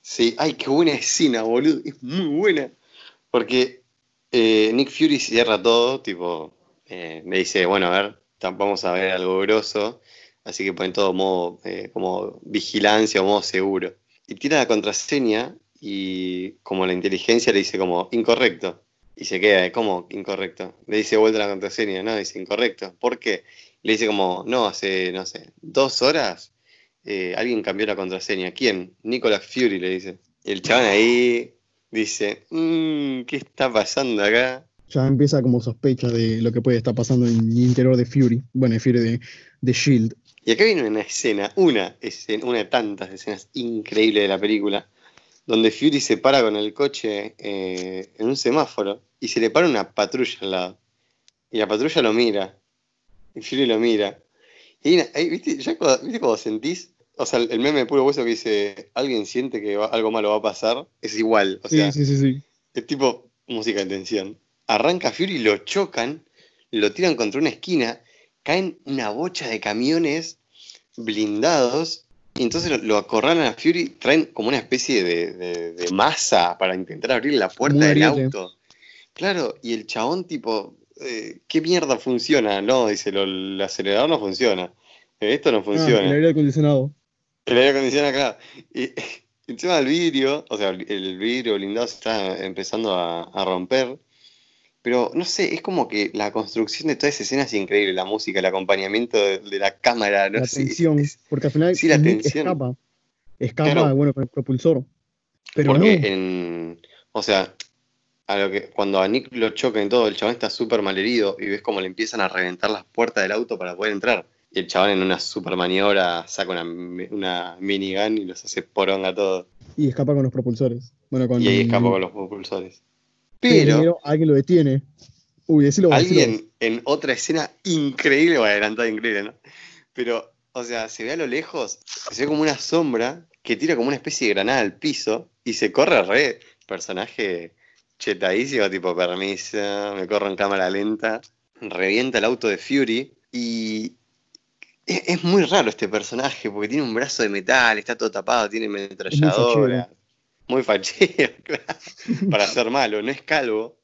Sí, ay, qué buena escena, boludo. Es muy buena. Porque eh, Nick Fury cierra todo, tipo, eh, me dice, bueno, a ver, vamos a ver algo grosso. Así que ponen todo modo, eh, como vigilancia o modo seguro y tira la contraseña y como la inteligencia le dice como incorrecto. Y se queda, ¿cómo incorrecto? Le dice vuelta la contraseña, no, dice incorrecto. ¿Por qué? Le dice como, no, hace, no sé, dos horas eh, alguien cambió la contraseña. ¿Quién? Nicolas Fury le dice. Y el chabón ahí dice, mmm, ¿qué está pasando acá? Ya empieza como sospecha de lo que puede estar pasando en el interior de Fury. Bueno, Fury de, de Shield. Y acá viene una escena, una escena, una de tantas escenas increíbles de la película, donde Fury se para con el coche eh, en un semáforo y se le para una patrulla al lado. Y la patrulla lo mira. Y Fury lo mira. Y ahí, ¿viste, ya ¿viste cuando sentís? O sea, el meme de puro hueso que dice, alguien siente que algo malo va a pasar, es igual. O sea, sí, sí, sí, es tipo música de tensión. Arranca Fury, lo chocan, lo tiran contra una esquina caen una bocha de camiones blindados y entonces lo, acorralan a Fury, traen como una especie de, masa para intentar abrir la puerta del auto. Claro, y el chabón tipo, eh, ¿qué mierda funciona? No, dice, el acelerador no funciona. Eh, esto no ah, funciona. el aire acondicionado. El aire acondicionado acá. Y, encima del vidrio, o sea, el vidrio blindado se está empezando a romper. Pero no sé, es como que la construcción de toda esa escena es increíble, la música, el acompañamiento de, la cámara, no la tensión, porque al final sí, la tensión. escapa, escapa bueno, con el propulsor. Pero porque en, o sea, a lo que, cuando a Nick lo choca en todo, el chabón está súper mal herido y ves como le empiezan a reventar las puertas del auto para poder entrar. Y el chabón en una super maniobra saca una, una minigun y los hace poronga a todos. Y escapa con los propulsores. Bueno, con, y ahí escapa con los propulsores. Pero, alguien lo detiene. Uy, decilo Alguien en otra escena increíble, o adelantada increíble, ¿no? Pero, o sea, se ve a lo lejos, se ve como una sombra que tira como una especie de granada al piso y se corre re personaje chetadísimo, tipo permiso, me corro en cámara lenta, revienta el auto de Fury y es, muy raro este personaje porque tiene un brazo de metal, está todo tapado, tiene metralladora. Muy fachero, claro. Para ser malo, no es calvo.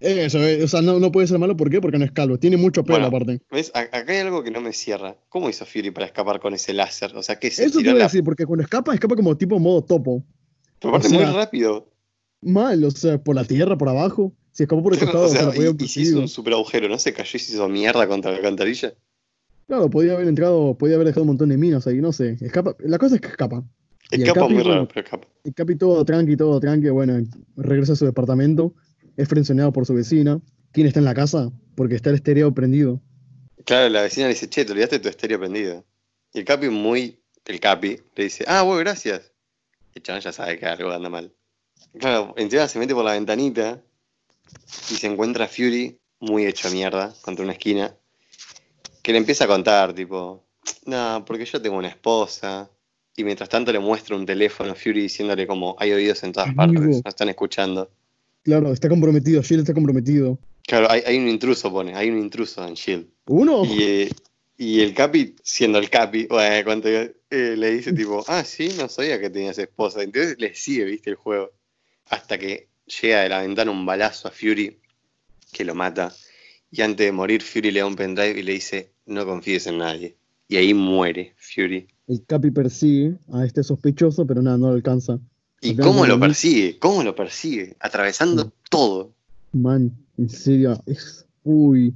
Eso, eh, o sea, no, puede ser malo, ¿por qué? Porque no es calvo, tiene mucho pelo aparte. ¿Ves? Acá hay algo que no me cierra. ¿Cómo hizo Fury para escapar con ese láser? O sea, ¿qué es Eso te iba a decir, porque cuando escapa, escapa como tipo modo topo. Pero aparte muy rápido. Mal, o sea, por la tierra, por abajo. Si escapó por el costado, o sea, y, y si hizo un super agujero, ¿no? Se cayó y se hizo mierda contra la alcantarilla. Claro, podía haber entrado, podía haber dejado un montón de minas ahí, no sé. Escapa, la cosa es que escapa. El, capo es muy raro, pero el capo. El capi todo tranqui, todo tranqui, bueno, regresa a su departamento, es frenzoneado por su vecina. ¿Quién está en la casa? Porque está el estéreo prendido. Claro, la vecina le dice, che, te olvidaste tu estéreo prendido. Y el capi muy, el capi, le dice, ah, bueno, gracias. El chabón ya sabe que algo anda mal. Claro, encima se mete por la ventanita y se encuentra a Fury muy hecho mierda contra una esquina. Que le empieza a contar, tipo, no, porque yo tengo una esposa. Y mientras tanto le muestra un teléfono a Fury diciéndole como hay oídos en todas partes, no están escuchando. Claro, está comprometido, Shield está comprometido. Claro, hay, un intruso, pone, hay un intruso en Shield. ¿Uno? Y, el Capi, siendo el Capi, bueno, cuando eh, le dice tipo, ah, sí, no sabía que tenías esposa. Entonces le sigue, viste, el juego. Hasta que llega de la ventana un balazo a Fury que lo mata. Y antes de morir, Fury le da un pendrive y le dice, no confíes en nadie. Y ahí muere Fury. El Capi persigue a este sospechoso, pero nada, no lo alcanza. ¿Y cómo lo persigue? ¿Cómo lo persigue? Atravesando todo. Man, en serio, es... Uy,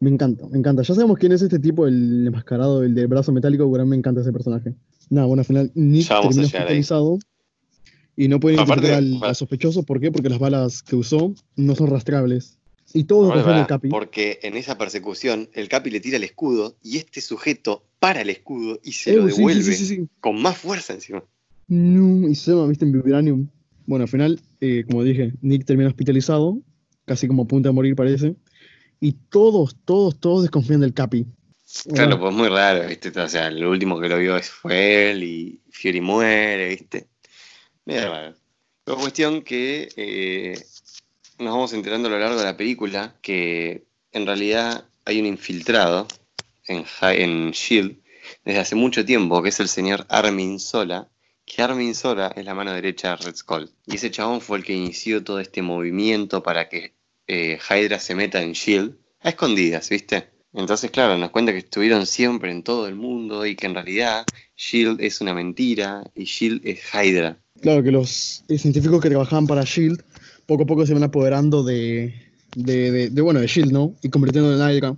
me encanta, me encanta. Ya sabemos quién es este tipo, el enmascarado, el de brazo metálico, pero me encanta ese personaje. Nada, bueno, al final Nick termina hospitalizado y no puede identificar al, sospechoso. ¿Por qué? Porque las balas que usó no son rastreables. Y todo no, el Capi. Porque en esa persecución el Capi le tira el escudo y este sujeto para el escudo y se lo devuelve con más fuerza encima. No, y se llama, viste, en Vibranium. Bueno, al final, eh, como dije, Nick termina hospitalizado, casi como a punto de morir parece. Y todos, todos, todos desconfían del Capi. Claro, pues muy raro, ¿viste? O sea, lo último que lo vio fue él y Fury muere, ¿viste? Medio raro. La cuestión que eh, nos vamos enterando a lo largo de la película que en realidad hay un infiltrado en, en Shield desde hace mucho tiempo, que es el señor Armin Sola, que Armin Sola es la mano derecha de Red Skull. Y ese chabón fue el que inició todo este movimiento para que eh, Hydra se meta en Shield a escondidas, ¿viste? Entonces, claro, nos cuenta que estuvieron siempre en todo el mundo y que en realidad Shield es una mentira y Shield es Hydra. Claro, que los científicos que trabajaban para Shield poco a poco se van apoderando de, de, de, bueno, de Shield, ¿no? Y convirtiendo en Hydra.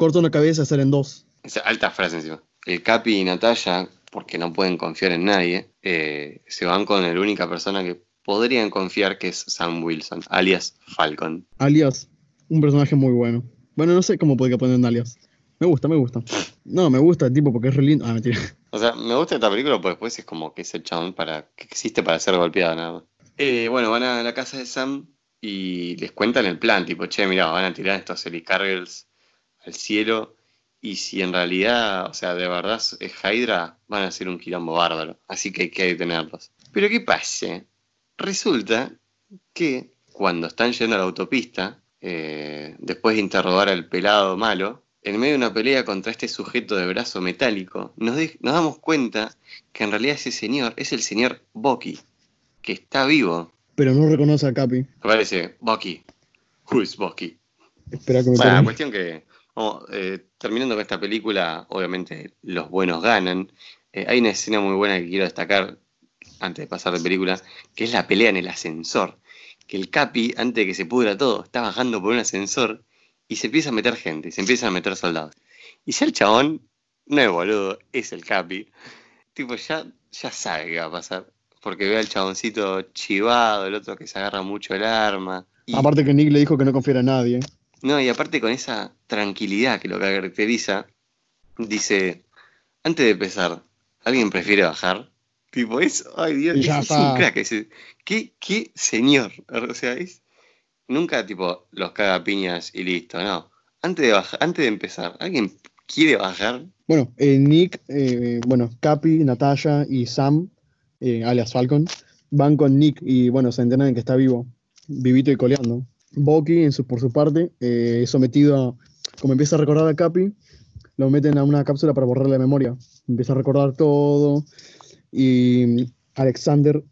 Corta una cabeza, salen dos. Esa alta frase encima. El Capi y Natalia, porque no pueden confiar en nadie, eh, se van con la única persona que podrían confiar, que es Sam Wilson, alias Falcon. Alias, un personaje muy bueno. Bueno, no sé cómo podría poner un alias. Me gusta, me gusta. No, me gusta el tipo porque es re lindo. Ah, mentira. O sea, me gusta esta película porque después es como que es el chabón para, que existe para ser golpeado nada más. Eh, bueno, van a la casa de Sam y les cuentan el plan, tipo, che, mira, van a tirar estos helicargers al cielo y si en realidad, o sea, de verdad es Hydra, van a ser un quilombo bárbaro, así que hay que detenerlos. Pero ¿qué pasa? Resulta que cuando están yendo a la autopista, eh, después de interrogar al pelado malo, en medio de una pelea contra este sujeto de brazo metálico, nos, nos damos cuenta que en realidad ese señor es el señor Bucky que está vivo. Pero no reconoce a Capi. Aparece Bucky. Who is Bucky? Espera que me La cuestión que, eh, terminando con esta película, obviamente los buenos ganan. Eh, hay una escena muy buena que quiero destacar antes de pasar de película, que es la pelea en el ascensor. Que el Capi, antes de que se pudra todo, está bajando por un ascensor y se empieza a meter gente, se empiezan a meter soldados. Y ya el chabón, no es boludo, es el Capi. Tipo, ya, ya sabe qué va a pasar porque ve al chaboncito chivado, el otro que se agarra mucho el arma. Aparte que Nick le dijo que no confiara a nadie. No, y aparte con esa tranquilidad que lo caracteriza, dice, antes de empezar, ¿alguien prefiere bajar? Tipo, es, ay Dios, es, un crack. ¿qué, ¿Qué señor? O sea, es, nunca tipo los caga piñas y listo, no. Antes de, bajar, antes de empezar, ¿alguien quiere bajar? Bueno, eh, Nick, eh, bueno, Capi, Natalia y Sam eh, alias Falcon, van con Nick y bueno, se enteran de que está vivo, vivito y coleando. Bucky, en su, por su parte, eh, es sometido a, como empieza a recordar a Capi, lo meten a una cápsula para borrarle la memoria. Empieza a recordar todo y Alexander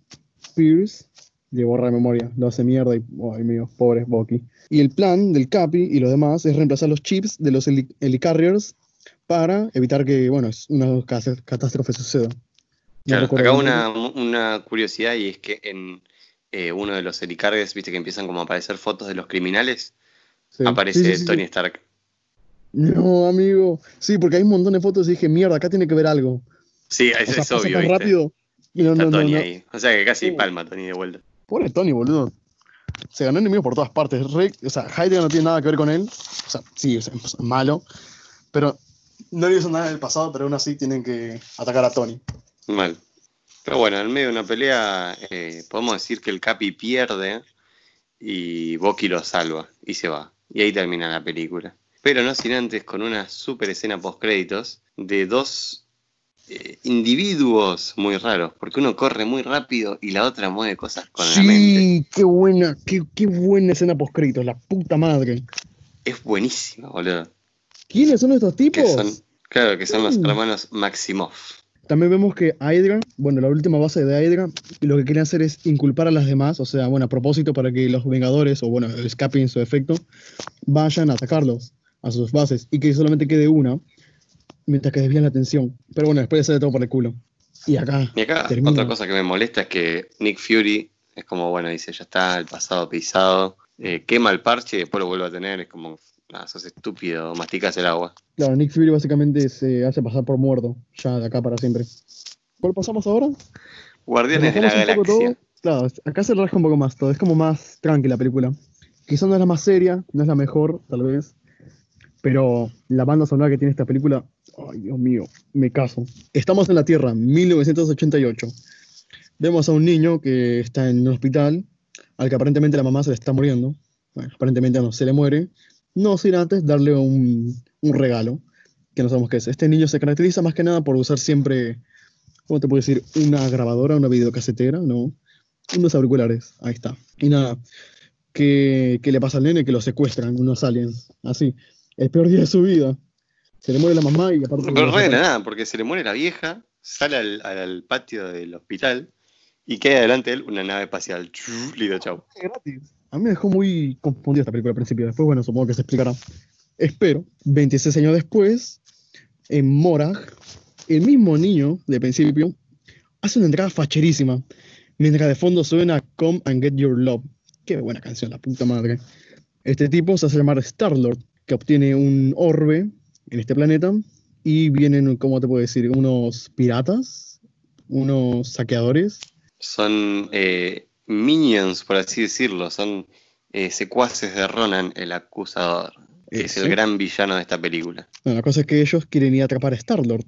Pierce le borra la memoria, lo hace mierda y, ay mío, pobre Bucky. Y el plan del Capi y lo demás es reemplazar los chips de los helicarriers para evitar que, bueno, una catástrofe suceda. Claro, acá una, una, curiosidad y es que en eh, uno de los helicargues, viste que empiezan como a aparecer fotos de los criminales, aparece Tony Stark. No, amigo. Sí, porque hay un montón de fotos y dije, mierda, acá tiene que ver algo. Sí, eso es obvio. rápido. Está Tony ahí. O sea que casi palma Tony de vuelta. Pobre Tony, boludo. Se ganó enemigos por todas partes. o sea, Heidegger no tiene nada que ver con él. O sea, sí, es, malo. Pero no le hizo nada en el pasado, pero aún así tienen que atacar a Tony. Mal. Pero bueno, en medio de una pelea, eh, podemos decir que el Capi pierde y Bucky lo salva y se va. Y ahí termina la película. Pero no sin antes con una super escena post créditos de dos eh, individuos muy raros, porque uno corre muy rápido y la otra mueve cosas con la mente. Sí, qué buena, qué, qué buena escena post créditos, la puta madre. Es buenísima, boludo. ¿Quiénes son estos tipos? claro, que son los mm. hermanos Maximov. También vemos que Hydra, bueno, la última base de Hydra, lo que quieren hacer es inculpar a las demás, o sea, bueno, a propósito para que los Vengadores, o bueno, escapen en su efecto, vayan a atacarlos a sus bases y que solamente quede una, mientras que desvían la atención. Pero bueno, después sale todo por el culo. Y acá. Y acá, otra cosa que me molesta es que Nick Fury es como, bueno, dice, ya está, el pasado pisado, eh, quema el parche y después lo vuelve a tener, es como, Ah, sos estúpido, masticas el agua. Claro, Nick Fury básicamente se hace pasar por muerto, ya de acá para siempre. ¿Cuál pasamos ahora? Guardianes de la Galaxia. Claro, acá se rasca un poco más todo, es como más tranquila la película. Quizá no es la más seria, no es la mejor, tal vez, pero la banda sonora que tiene esta película, ay Dios mío, me caso. Estamos en la Tierra, 1988. Vemos a un niño que está en un hospital, al que aparentemente la mamá se le está muriendo. Bueno, aparentemente no, se le muere no sin antes darle un, regalo, que no sabemos qué es. Este niño se caracteriza más que nada por usar siempre, ¿cómo te puedo decir? Una grabadora, una videocasetera, ¿no? Unos auriculares, ahí está. Y nada, ¿qué, le pasa al nene? Que lo secuestran unos aliens, así. El peor día de su vida. Se le muere la mamá y aparte... No de nada, porque se le muere la vieja, sale al, patio del hospital y queda delante de él una nave espacial. Lido, chau. Gratis. A mí me dejó muy confundido esta película al principio. Después, bueno, supongo que se explicará. Espero, 26 años después, en Morag, el mismo niño de principio hace una entrada facherísima. Mientras de fondo suena Come and Get Your Love. Qué buena canción, la puta madre. Este tipo se hace llamar Star-Lord, que obtiene un orbe en este planeta y vienen, ¿cómo te puedo decir? Unos piratas, unos saqueadores. Son eh, minions, por así decirlo, son eh, secuaces de Ronan, el acusador, que es el gran villano de esta película. la cosa es que ellos quieren ir a atrapar a Star-Lord,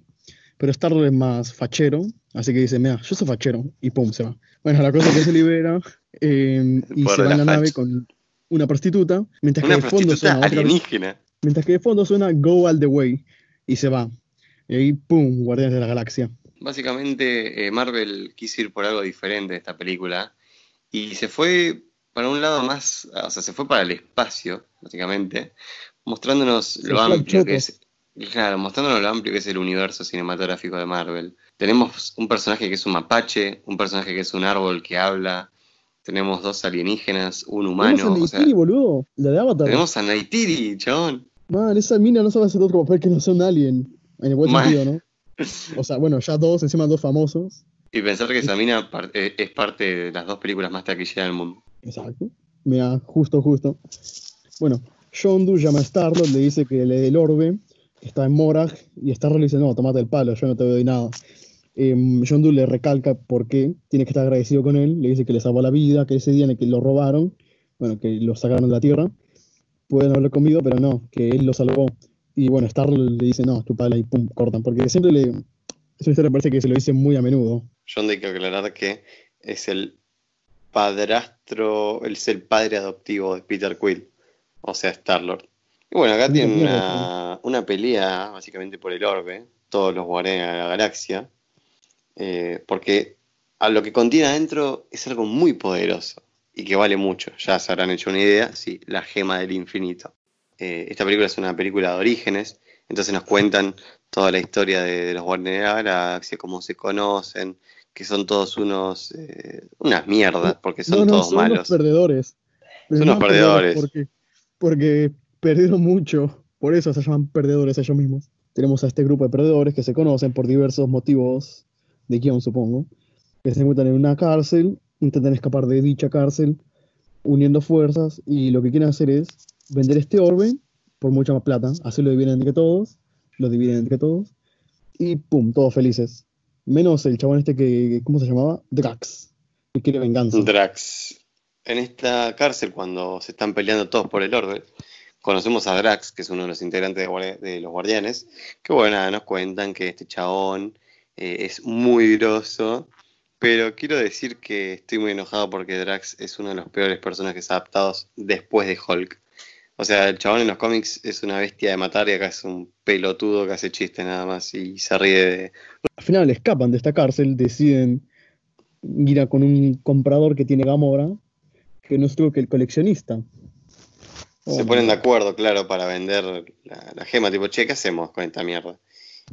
pero Star-Lord es más fachero, así que dice, mira, yo soy fachero, y pum, se va. Bueno, la cosa es que se libera em, y se va en la nave con una prostituta, mientras que de fondo suena alienígena. mientras que de fondo suena Go All the Way, y se va. Y ahí, pum, Guardianes de la Galaxia. Básicamente, eh, Marvel quiso ir por algo diferente de esta película y se fue para un lado más, o sea, se fue para el espacio, básicamente, mostrándonos lo amplio que es, claro, mostrándonos lo amplio que es el universo cinematográfico de Marvel. Tenemos un personaje que es un mapache, un personaje que es un árbol que habla, tenemos dos alienígenas, un humano. Tenemos a Neytiri, boludo, la de Avatar. Tenemos a Neytiri, chabón. Man, esa mina no sabe hacer otro papel que no sea un alien, en el buen sentido, ¿no? O sea, bueno, ya dos, encima dos famosos. Y pensar que Samina eh, es parte de las dos películas más taquilleras del mundo. Exacto. Mira, justo, justo. Bueno, Yondu llama a Starlord, le dice que le dé el orbe, está en Morag, y Starlord le dice, no, tomate el palo, yo no te doy nada. Eh, Yondu le recalca por qué tiene que estar agradecido con él, le dice que le salvó la vida, que ese día en el que lo robaron, bueno, que lo sacaron de la tierra, pueden haberlo comido, pero no, que él lo salvó. Y bueno, Starlord le dice, no, tu pala y pum, cortan, porque siempre le... Esa historia parece que se lo dice muy a menudo. John hay que aclarar que es el padrastro, es el padre adoptivo de Peter Quill, o sea, Star-Lord. Y bueno, acá tiene una, pelea básicamente por el orbe, todos los guardianes de la galaxia, eh, porque a lo que contiene adentro es algo muy poderoso y que vale mucho. Ya se habrán hecho una idea, sí, la gema del infinito. Eh, esta película es una película de orígenes, entonces nos cuentan toda la historia de, los guardianes de la galaxia, cómo se conocen, que son todos unos eh, unas mierdas, porque son todos son malos. Unos perdedores. Son unos perdedores. Porque, porque perdieron mucho, por eso se llaman perdedores ellos mismos. Tenemos a este grupo de perdedores que se conocen por diversos motivos de guion, supongo, que se encuentran en una cárcel, intentan escapar de dicha cárcel, uniendo fuerzas, y lo que quieren hacer es vender este orbe por mucha más plata, así lo dividen entre todos, lo dividen entre todos, y pum, todos felices Menos el chabón este que, ¿cómo se llamaba? Drax, que quiere venganza. Drax. En esta cárcel, cuando se están peleando todos por el orden, conocemos a Drax, que es uno de los integrantes de, los Guardianes, que bueno, nos cuentan que este chabón eh, es muy groso, pero quiero decir que estoy muy enojado porque Drax es uno de los peores personajes adaptados después de Hulk. O sea, el chabón en los cómics es una bestia de matar y acá es un pelotudo que hace chistes nada más y se ríe de... Al final escapan de esta cárcel, deciden ir a con un comprador que tiene Gamora, que no es otro que el coleccionista. se ponen de acuerdo, claro, para vender la, gema, tipo, che, ¿qué hacemos con esta mierda?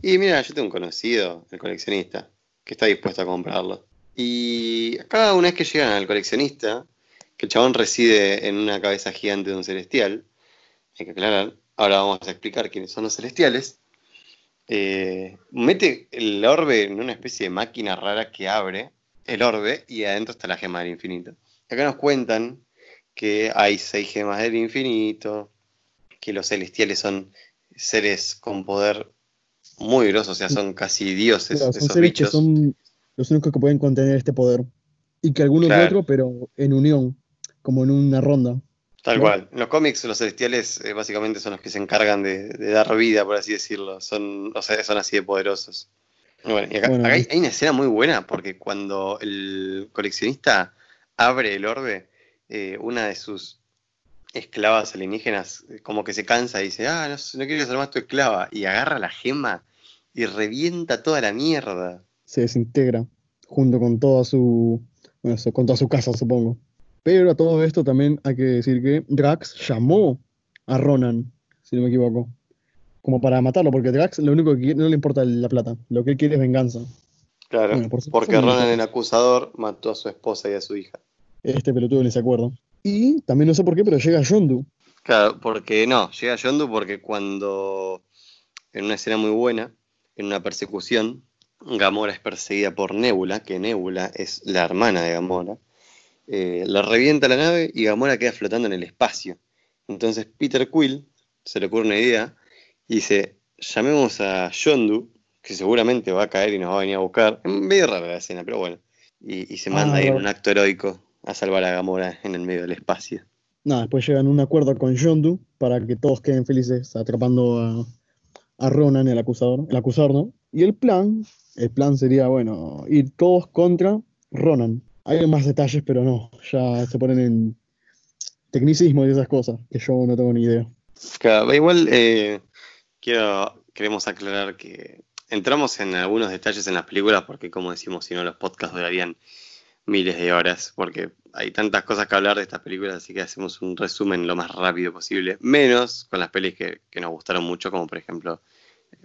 Y mira, yo tengo un conocido, el coleccionista, que está dispuesto a comprarlo. Y acá una vez que llegan al coleccionista, que el chabón reside en una cabeza gigante de un celestial, hay que aclarar. Ahora vamos a explicar quiénes son los celestiales. Eh, mete el orbe en una especie de máquina rara que abre el orbe y adentro está la gema del infinito. Acá nos cuentan que hay seis gemas del infinito, que los celestiales son seres con poder muy grosos, o sea, son casi dioses. son seres que son los únicos que pueden contener este poder. Y que algunos de otros, pero en unión, como en una ronda. Tal cual. En los cómics los celestiales eh, básicamente son los que se encargan de, dar vida, por así decirlo. Son, o sea, son así de poderosos. Bueno, y acá, hay, una escena muy buena porque cuando el coleccionista abre el orbe, eh, una de sus esclavas alienígenas eh, como que se cansa y dice, ah, no, no quiero ser más tu esclava. Y agarra la gema y revienta toda la mierda. Se desintegra junto con toda su, bueno, con toda su casa, supongo. Pero a todo esto también hay que decir que Drax llamó a Ronan, si no me equivoco, como para matarlo, porque Drax lo único que quiere, no le importa la plata, lo que él quiere es venganza. Claro, porque Ronan, el acusador, mató a su esposa y a su hija. Este pelotudo en ese acuerdo. Y también no sé por qué, pero llega Yondu. Claro, porque no, llega Yondu porque cuando, en una escena muy buena, en una persecución, Gamora es perseguida por Nebula, que Nebula es la hermana de Gamora, eh, la revienta la nave y Gamora queda flotando en el espacio. Entonces Peter Quill se le ocurre una idea y dice, llamemos a Yondu, que seguramente va a caer y nos va a venir a buscar. Es medio rara la escena, pero bueno. Y, se manda a ir un acto heroico a salvar a Gamora en el medio del espacio. Nada, después llegan a un acuerdo con Yondu para que todos queden felices atrapando a, a Ronan, el acusador, el acusador, ¿no? Y el plan, el plan sería, bueno, ir todos contra Ronan. Hay más detalles, pero no, ya se ponen en tecnicismo y esas cosas, que yo no tengo ni idea. Claro, igual eh, quiero, queremos aclarar que entramos en algunos detalles en las películas porque, como decimos, si no los podcasts durarían miles de horas, porque hay tantas cosas que hablar de estas películas, así que hacemos un resumen lo más rápido posible, menos con las pelis que, nos gustaron mucho, como por ejemplo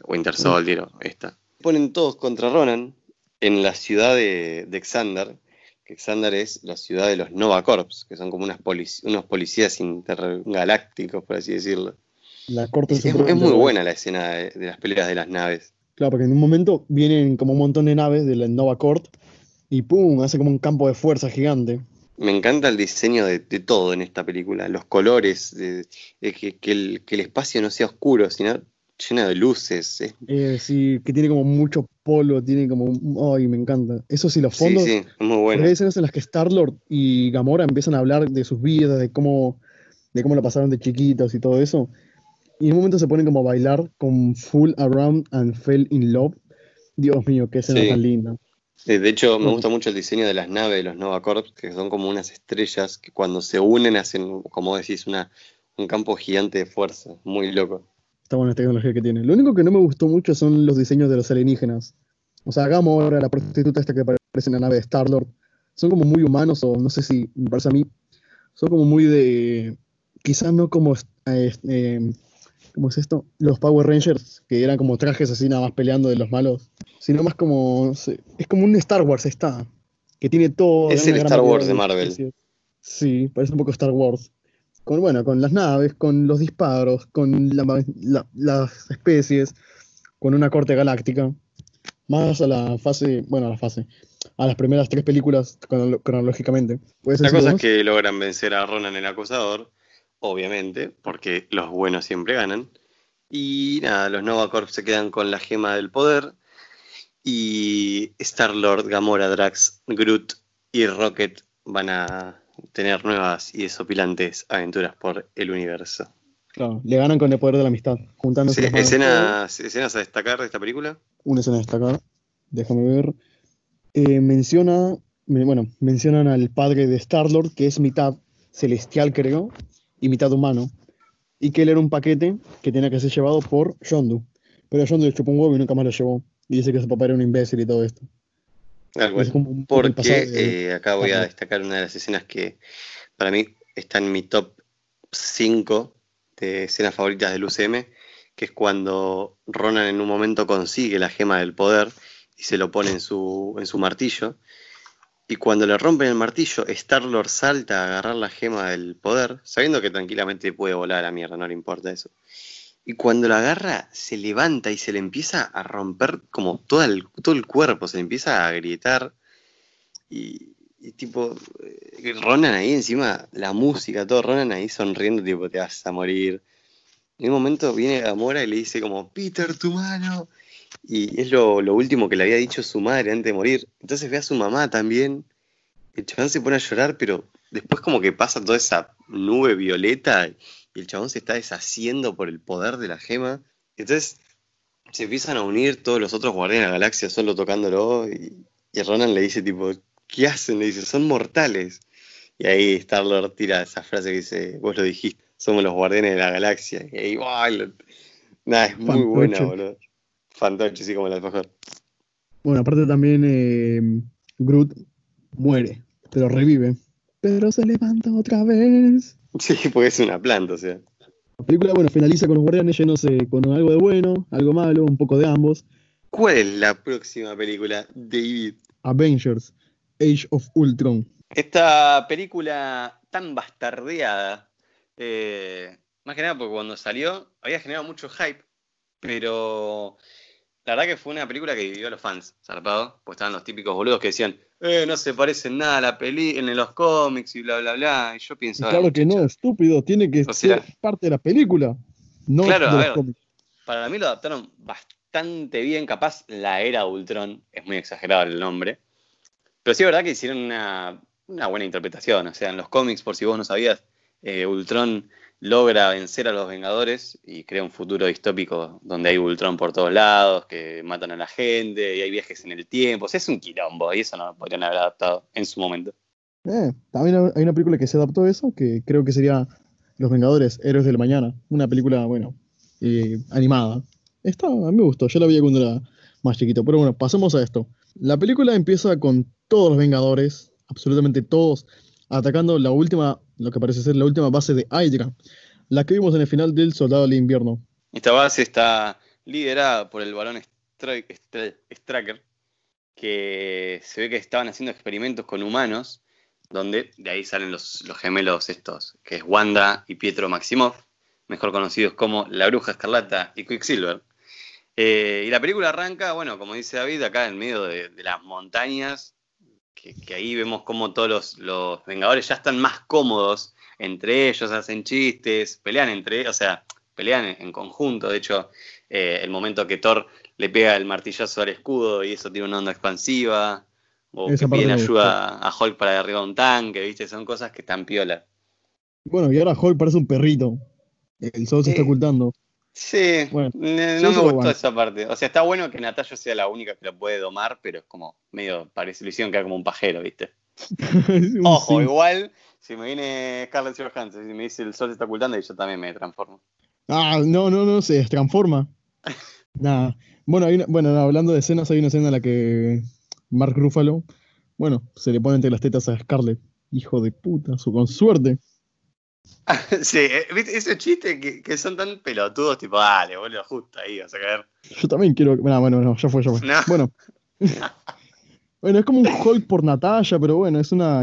Winter Soldier o esta. Ponen todos contra Ronan en la ciudad de, de Xandar, que Xandar es la ciudad de los Nova Corps, que son como unas unos policías intergalácticos, por así decirlo. La corte es, es, muy buena la escena de, las peleas de las naves. Claro, porque en un momento vienen como un montón de naves de la Nova Corp y ¡pum! hace como un campo de fuerza gigante. Me encanta el diseño de, todo en esta película, los colores, de, que, el, que, el, espacio no sea oscuro, sino llena de luces. Eh, sí, que tiene como mucho polo, tiene como. ¡Ay, me encanta! Eso sí, los fondos. Sí, sí, muy bueno. Hay escenas en las que Star-Lord y Gamora empiezan a hablar de sus vidas, de cómo, de cómo la pasaron de chiquitos y todo eso. Y en un momento se ponen como a bailar con Full Around and Fell in Love. Dios mío, qué escena tan linda. de hecho, me gusta mucho el diseño de las naves de los Nova Corps, que son como unas estrellas que cuando se unen hacen, como decís, una, un campo gigante de fuerza. Muy loco. Está buena la tecnología que tiene. Lo único que no me gustó mucho son los diseños de los alienígenas. O sea, Gamora, la prostituta esta que aparece en la nave de Star-Lord, son como muy humanos, o no sé si me parece a mí, son como muy de. Quizás no como. Eh, ¿Cómo es esto? Los Power Rangers, que eran como trajes así nada más peleando de los malos, sino más como. es como un Star Wars, está. Que tiene todo. Es el Star Wars de Marvel. Sí, parece un poco Star Wars con, bueno, con las naves, con los disparos, con las especies, con una corte galáctica. Más a la fase, bueno, a la fase, a las primeras tres películas cronológicamente. La cosa es que logran vencer a Ronan el acusador, obviamente, porque los buenos siempre ganan. Y nada, los Nova Corps se quedan con la gema del poder. Y Star-Lord, Gamora, Drax, Groot y Rocket van a tener nuevas y desopilantes aventuras por el universo. Claro, le ganan con el poder de la amistad, juntándose. escenas, ¿Escenas a destacar de esta película? Una escena a destacar, déjame ver. Eh, menciona, bueno, mencionan al padre de Star-Lord, que es mitad celestial, creo, y mitad humano. Y que él era un paquete que tenía que ser llevado por Yondu. Pero Yondu le chupó un huevo y nunca más lo llevó. Y dice que su papá era un imbécil y todo esto. Porque eh, acá voy a destacar una de las escenas que para mí está en mi top 5 de escenas favoritas del UCM, que es cuando Ronan en un momento consigue la gema del poder y se lo pone en su, en su martillo. Y cuando le rompen el martillo, Star-Lord salta a agarrar la gema del poder, sabiendo que tranquilamente puede volar a la mierda, no le importa eso. Y cuando la agarra, se levanta y se le empieza a romper como todo el, todo el cuerpo, se le empieza a grietar. Y, tipo, eh, Ronan ahí encima, la música, todo Ronan ahí sonriendo, tipo, te vas a morir. En un momento viene Gamora y le dice como, Peter, tu mano. Y es lo, último que le había dicho su madre antes de morir. Entonces ve a su mamá también. El chabón se pone a llorar, pero después como que pasa toda esa nube violeta y el chabón se está deshaciendo por el poder de la gema. Entonces se empiezan a unir todos los otros guardianes de la galaxia solo tocándolo y, y Ronan le dice tipo, ¿qué hacen? Le dice, son mortales. Y ahí Star-Lord tira esa frase que dice, vos lo dijiste, somos los guardianes de la galaxia. Y ahí, Nada, es muy buena, boludo. Fantoche, sí, como el alfajor. Bueno, aparte también eh, Groot muere, pero revive. Pero se levanta otra vez. Sí, porque es una planta, o sea. La película, bueno, finaliza con los guardianes llenos con algo de bueno, algo malo, un poco de ambos. ¿Cuál es la próxima película, David? Avengers, Age of Ultron. Esta película tan bastardeada, eh, más que nada porque cuando salió había generado mucho hype, pero la verdad que fue una película que vivió a los fans, zarpado, pues estaban los típicos boludos que decían, eh, no se parece en nada a la peli en los cómics y bla, bla, bla. Y yo pienso. claro que no, estúpido, tiene que ser parte de la película. No claro, a ver, para mí lo adaptaron bastante bien, capaz la era Ultron, es muy exagerado el nombre. Pero sí es verdad que hicieron una, buena interpretación. O sea, en los cómics, por si vos no sabías, eh, Ultron logra vencer a los Vengadores y crea un futuro distópico donde hay Ultron por todos lados, que matan a la gente y hay viajes en el tiempo. O es un quilombo y eso no lo podrían haber adaptado en su momento. Eh, también hay una película que se adaptó a eso, que creo que sería Los Vengadores, Héroes del Mañana. Una película, bueno, eh, animada. Está, a mí me gustó, yo la vi cuando era más chiquito. Pero bueno, pasemos a esto. La película empieza con todos los Vengadores, absolutamente todos, atacando la última lo que parece ser la última base de Hydra, la que vimos en el final del Soldado del Invierno. Esta base está liderada por el balón Stracker, que se ve que estaban haciendo experimentos con humanos, donde de ahí salen los, gemelos estos, que es Wanda y Pietro Maximoff, mejor conocidos como La Bruja Escarlata y Quicksilver. Eh, y la película arranca, bueno, como dice David, acá en medio de las montañas, que, ahí vemos como todos los, Vengadores ya están más cómodos entre ellos, hacen chistes, pelean entre ellos, o sea, pelean en, conjunto. De hecho, eh, el momento que Thor le pega el martillazo al escudo y eso tiene una onda expansiva, o que piden ayuda a Hulk para derribar un tanque, ¿viste? Son cosas que están piola. Bueno, y ahora Hulk parece un perrito. El sol se está ocultando. Sí, no me gustó esa parte. O sea, está bueno que Natalia sea la única que lo puede domar, pero es como medio, parece ilusión que era como un pajero, ¿viste? Ojo, igual, si me viene Scarlett Johansson y me dice el sol se está ocultando, y yo también me transformo. Ah, no, no, no, se transforma. Nada. Bueno, bueno hablando de escenas, hay una escena en la que Mark Ruffalo, bueno, se le pone entre las tetas a Scarlett. Hijo de puta, su, con suerte. sí, eh, ¿viste? Esos chistes que, son tan pelotudos, tipo, dale, boludo, justo ahí vas a caer. Yo también quiero. Bueno, bueno, no, ya fue, ya fue. Bueno. bueno, es como un Hulk por Natalia, pero bueno, es una,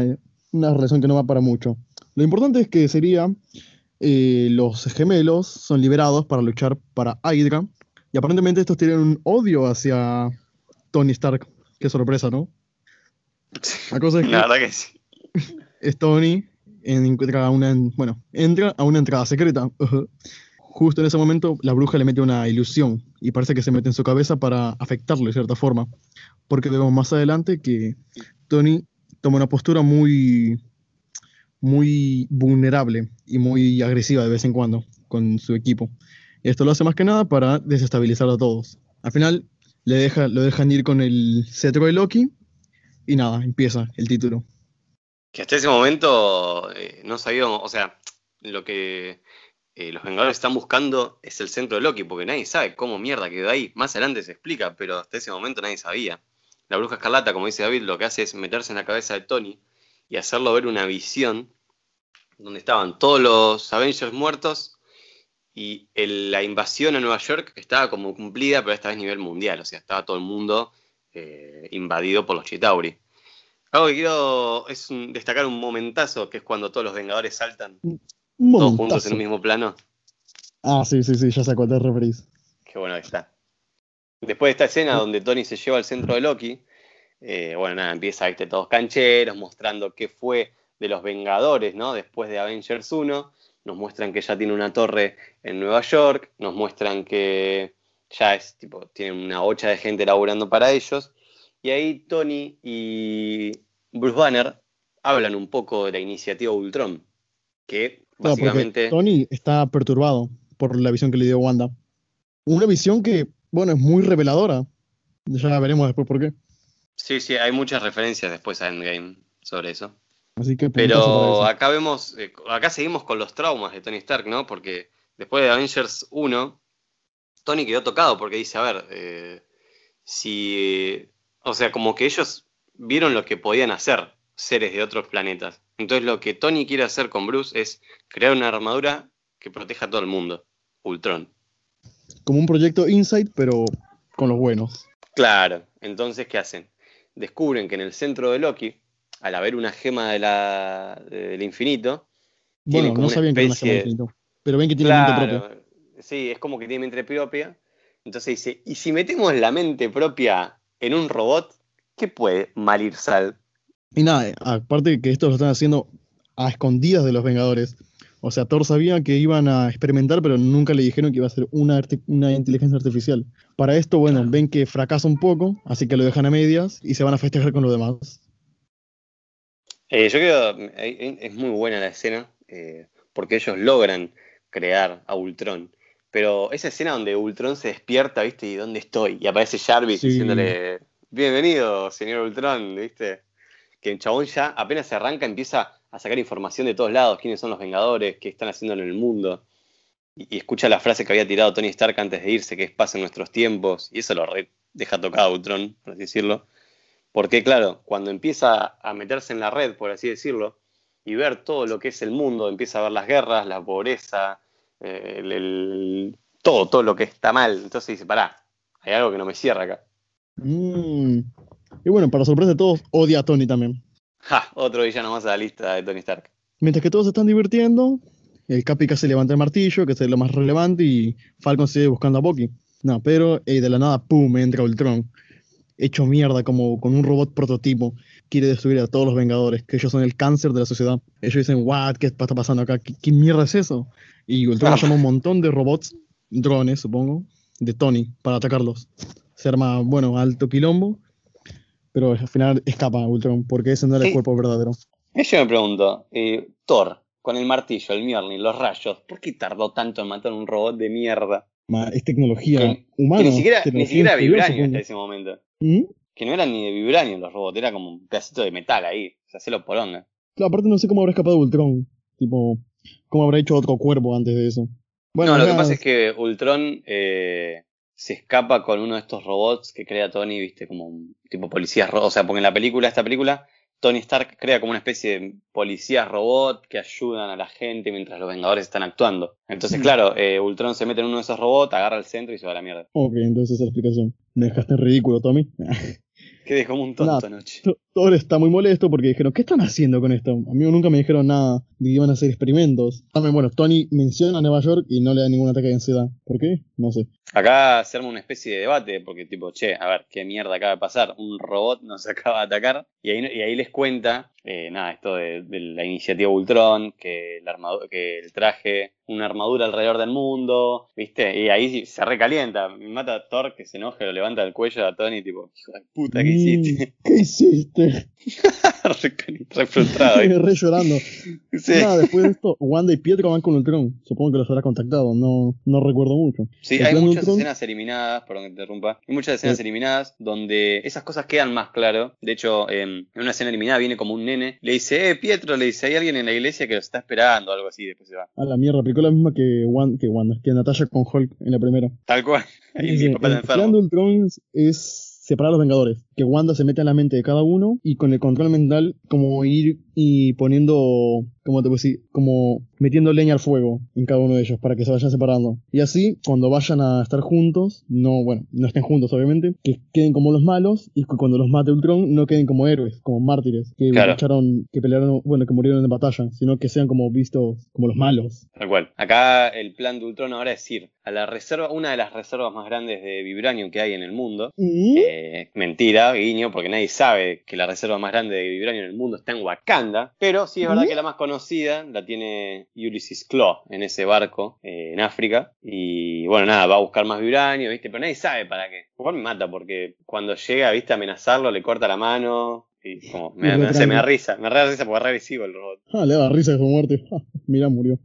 una relación que no va para mucho. Lo importante es que sería. Eh, los gemelos son liberados para luchar para Hydra. Y aparentemente estos tienen un odio hacia Tony Stark. Qué sorpresa, ¿no? La cosa es que. La verdad que sí. Es Tony entra a una, bueno, entra a una entrada secreta justo en ese momento la bruja le mete una ilusión y parece que se mete en su cabeza para afectarlo de cierta forma. Porque vemos más adelante que Tony toma una postura muy, muy vulnerable y muy agresiva de vez en cuando con su equipo. Esto lo hace más que nada para desestabilizar a todos. Al final le deja, lo dejan ir con el cetro de Loki y nada, empieza el título. Que hasta ese momento eh, no sabíamos, o sea, lo que eh, los Vengadores están buscando es el centro de Loki, porque nadie sabe cómo mierda quedó ahí. Más adelante se explica, pero hasta ese momento nadie sabía. La bruja escarlata, como dice David, lo que hace es meterse en la cabeza de Tony y hacerlo ver una visión donde estaban todos los Avengers muertos y la invasión a Nueva York estaba como cumplida, pero esta vez a nivel mundial, o sea, estaba todo el mundo eh, invadido por los Chitauri. Algo que quiero es destacar un momentazo, que es cuando todos los Vengadores saltan todos juntos en el mismo plano. Ah, sí, sí, sí, ya sacó te referís. Qué bueno que está. Después de esta escena donde Tony se lleva al centro de Loki, eh, bueno, nada, empieza, viste, todos cancheros, mostrando qué fue de los Vengadores, ¿no? Después de Avengers 1, nos muestran que ya tiene una torre en Nueva York, nos muestran que ya es, tipo, tiene una hocha de gente laburando para ellos, y ahí Tony y Bruce Banner hablan un poco de la iniciativa Ultron, que básicamente... Tony está perturbado por la visión que le dio Wanda. Una visión que, bueno, es muy reveladora. Ya veremos después por qué. Sí, sí, hay muchas referencias después a Endgame sobre eso. Así que Pero acá vemos, eh, acá seguimos con los traumas de Tony Stark, ¿no? Porque después de Avengers 1, Tony quedó tocado porque dice, a ver, eh, si o sea, como que ellos vieron lo que podían hacer seres de otros planetas. Entonces lo que Tony quiere hacer con Bruce es crear una armadura que proteja a todo el mundo. Ultron. Como un proyecto Insight, pero con los buenos. Claro. Entonces, ¿qué hacen? Descubren que en el centro de Loki, al haber una gema de la, del infinito, bueno, no sabían que era una gema del infinito, pero ven que tiene mente propia. Sí, es como que tiene mente propia. Entonces dice, ¿y si metemos la mente propia en un robot, ¿qué puede malir Sal? Y nada, aparte que esto lo están haciendo a escondidas de los Vengadores. O sea, Thor sabía que iban a experimentar, pero nunca le dijeron que iba a ser una, una inteligencia artificial. Para esto, bueno, ven que fracasa un poco, así que lo dejan a medias y se van a festejar con los demás. Eh, yo creo que eh, es muy buena la escena, eh, porque ellos logran crear a Ultron. Pero esa escena donde Ultron se despierta, ¿viste? ¿Y dónde estoy? Y aparece Jarvis diciéndole, bienvenido, señor Ultron, ¿viste? Que el chabón ya apenas se arranca, empieza a sacar información de todos lados, quiénes son los Vengadores, qué están haciendo en el mundo. Y, escucha la frase que había tirado Tony Stark antes de irse, que es paz en nuestros tiempos, y eso lo deja tocado a Ultron, por así decirlo. Porque claro, cuando empieza a meterse en la red, por así decirlo, y ver todo lo que es el mundo, empieza a ver las guerras, la pobreza, el, todo, todo lo que está mal. Entonces dice, pará, hay algo que no me cierra acá. Mm. Y bueno, para sorpresa de todos, odia a Tony también. Ja, otro villano más a la lista de Tony Stark. Mientras que todos se están divirtiendo, el Capi casi levanta el martillo, que es lo más relevante, y Falcon sigue buscando a Bucky. No, pero eh, de la nada, ¡pum!, entra Ultron. Hecho mierda, como con un robot prototipo. Quiere destruir a todos los Vengadores, que ellos son el cáncer de la sociedad. Ellos dicen, ¿what? ¿Qué está pasando acá? qué mierda es eso? Y Ultron llama un montón de robots, drones, supongo, de Tony para atacarlos. Se arma, bueno, alto quilombo, pero al final escapa Ultron, porque ese no era el cuerpo verdadero. Yo me pregunto, eh, Thor, con el martillo, el Mjolnir, los rayos, ¿por qué tardó tanto en matar un robot de mierda? es tecnología humana. ni siquiera, ni siquiera vibranio hasta ese momento. ¿Mm? Que no eran ni de vibranio los robots, era como un pedacito de metal ahí. O sea, hacerlo por onda. Claro, aparte no sé cómo habrá escapado Ultron. Tipo, ¿Cómo habrá hecho otro cuerpo antes de eso? Bueno, no, lo que pasa es que Ultron eh, se escapa con uno de estos robots que crea Tony, viste, como un tipo policías O sea, porque en la película, esta película, Tony Stark crea como una especie de policías robot que ayudan a la gente mientras los Vengadores están actuando. Entonces, mm. claro, eh, Ultron se mete en uno de esos robots, agarra el centro y se va a la mierda. Ok, entonces esa explicación. Me dejaste ridículo, Tommy. Quedé como un tonto anoche. Thor está muy molesto porque dijeron, ¿qué están haciendo con esto? A mí nunca me dijeron nada de que iban a hacer experimentos. También, bueno, Tony menciona Nueva York y no le da ningún ataque de ansiedad. ¿Por qué? No sé. Acá se arma una especie de debate porque tipo, che, a ver, ¿qué mierda acaba de pasar? Un robot nos acaba de atacar y ahí, y ahí les cuenta eh, nada, esto de, la iniciativa Ultron, que el, que el traje una armadura alrededor del mundo, ¿viste? Y ahí se recalienta. Mata a Thor que se enoja, lo levanta del cuello a Tony, tipo, hijo de puta, ¿qué mm, hiciste? ¿Qué hiciste? re, frustrado. re llorando. Nada, después de esto, Wanda y Pietro van con Ultron. Supongo que los habrá contactado, no, no recuerdo mucho. Sí, hay muchas escenas eliminadas, perdón que te interrumpa. Hay muchas escenas eliminadas donde esas cosas quedan más claro. De hecho, en una escena eliminada viene como un nene, le dice, eh, Pietro, le dice, hay alguien en la iglesia que los está esperando, algo así, después se va. A la mierda, la misma que, Wanda, que Wanda, que Natasha con Hulk en la primera. Tal cual. Ahí mi papá el plan de Ultron es separar a los Vengadores. Que Wanda se mete en la mente de cada uno y con el control mental como ir y poniendo, como te puedo decir, como metiendo leña al fuego en cada uno de ellos para que se vayan separando. Y así, cuando vayan a estar juntos, no, bueno, no estén juntos obviamente, que queden como los malos y que cuando los mate Ultron no queden como héroes, como mártires, que lucharon, que pelearon, bueno, que murieron en batalla, sino que sean como vistos como los malos. Tal cual. Acá el plan de Ultron ahora es ir a la reserva, una de las reservas más grandes de Vibranium que hay en el mundo. ¿Mm? Eh, mentira, guiño, porque nadie sabe que la reserva más grande de Vibranium en el mundo está en Wakanda pero sí es verdad que la más conocida la tiene Ulysses Claw en ese barco eh, en África. Y bueno, nada, va a buscar más vibranio, ¿viste? Pero nadie sabe para qué. Igual me mata porque cuando llega, ¿viste? A amenazarlo, le corta la mano. Y como, me, me, me da risa, me da risa porque es agresivo el robot. Ah, le da risa de su muerte. Mira, murió.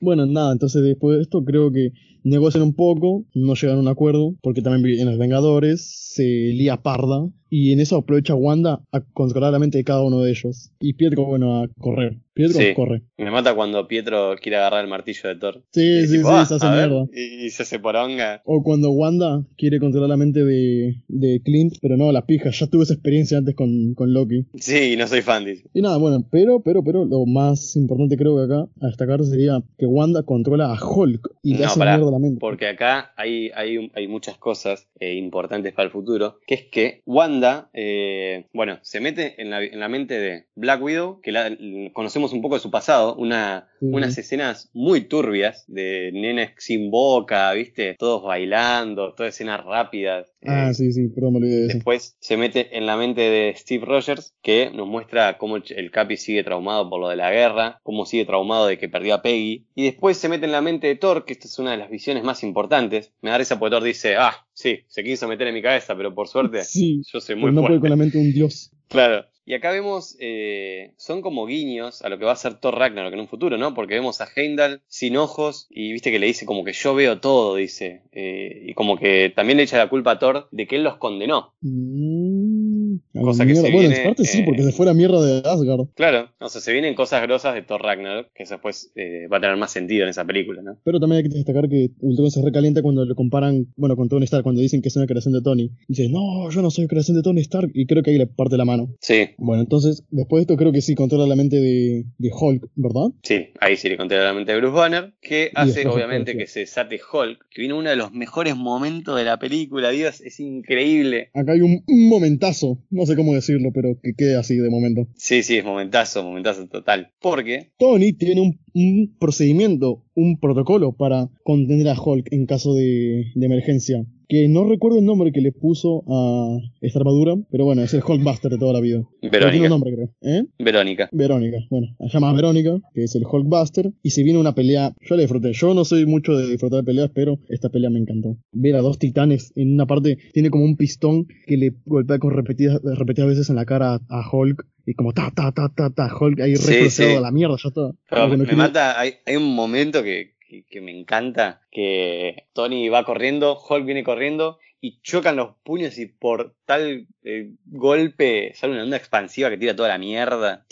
Bueno, nada, entonces después de esto creo que negocian un poco, no llegan a un acuerdo, porque también en los Vengadores se lía parda y en eso aprovecha Wanda a controlar la mente de cada uno de ellos. Y Pietro, bueno, a correr. Pietro corre. Me mata cuando Pietro quiere agarrar el martillo de Thor. Sí, sí, sí, ah, se hace mierda. y, se hace poronga. O cuando Wanda quiere controlar la mente de, de Clint, pero no, la pija, ya tuve esa experiencia antes con, con Loki. Sí, no soy fan, dice. Y nada, bueno, pero, pero, pero, lo más importante creo que acá a destacar sería que Wanda controla a Hulk y le hace mierda la mente. Porque acá hay, hay, hay muchas cosas eh, importantes para el futuro, que es que Wanda, eh, bueno, se mete en la, en la, mente de Black Widow, que la, conocemos un poco de su pasado, una, unas escenas muy turbias de nenes sin boca, ¿viste? Todos bailando, todas escenas rápidas. Ah, eh, sí, sí, pero me olvidé de Después se mete en la mente de Steve Rogers, que nos muestra cómo el Capi sigue traumado por lo de la guerra, cómo sigue traumado de que perdió a Peggy. Y después se mete en la mente de Thor, que esta es una de las visiones más importantes. Me da risa porque Thor dice, ah, sí, se quiso meter en mi cabeza, pero por suerte sí, yo soy muy no puede con la mente un dios. Claro. Y acá vemos, eh, son como guiños a lo que va a ser Thor Ragnarok en un futuro, ¿no? Porque vemos a Heimdall sin ojos y viste que le dice como que yo veo todo, dice. Eh, y como que también le echa la culpa a Thor de que él los condenó. Mm, cosa que se bueno, en parte sí, porque se fue la mierda de Asgard. Claro, o sea, se vienen cosas grosas de Thor Ragnarok, que después eh, va a tener más sentido en esa película, ¿no? Pero también hay que destacar que Ultron se recalienta cuando lo comparan, bueno, con Tony Stark, cuando dicen que es una creación de Tony. Dice, no, yo no soy creación de Tony Stark, y creo que ahí le parte la mano. Sí. Bueno, entonces Después de esto creo que sí controla la mente de, Hulk, ¿verdad? Sí, ahí sí le controla la mente de Bruce Banner, que hace obviamente que se desate Hulk, que viene uno de los mejores momentos de la película, Dios, es increíble. Acá hay un, momentazo, no sé cómo decirlo, pero que quede así de momento. Sí, sí, es momentazo, momentazo total. Porque Tony tiene un, procedimiento, un protocolo para contener a Hulk en caso de emergencia que no recuerdo el nombre que le puso a esta armadura, pero bueno, es el Hulkbuster de toda la vida. Verónica. Tiene un nombre, creo. ¿Eh? Verónica. Verónica, bueno, se llama Verónica, que es el Hulkbuster, y se viene una pelea, yo la disfruté, yo no soy mucho de disfrutar de peleas, pero esta pelea me encantó. Ver a dos titanes en una parte, tiene como un pistón que le golpea con repetidas, repetidas veces en la cara a Hulk, y como ta, ta, ta, ta, ta, Hulk ahí sí, a la mierda, ya está. me mata, hay, hay un momento que, que, me encanta, que Tony va corriendo, Hulk viene corriendo y chocan los puños y por tal eh, golpe sale una onda expansiva que tira toda la mierda.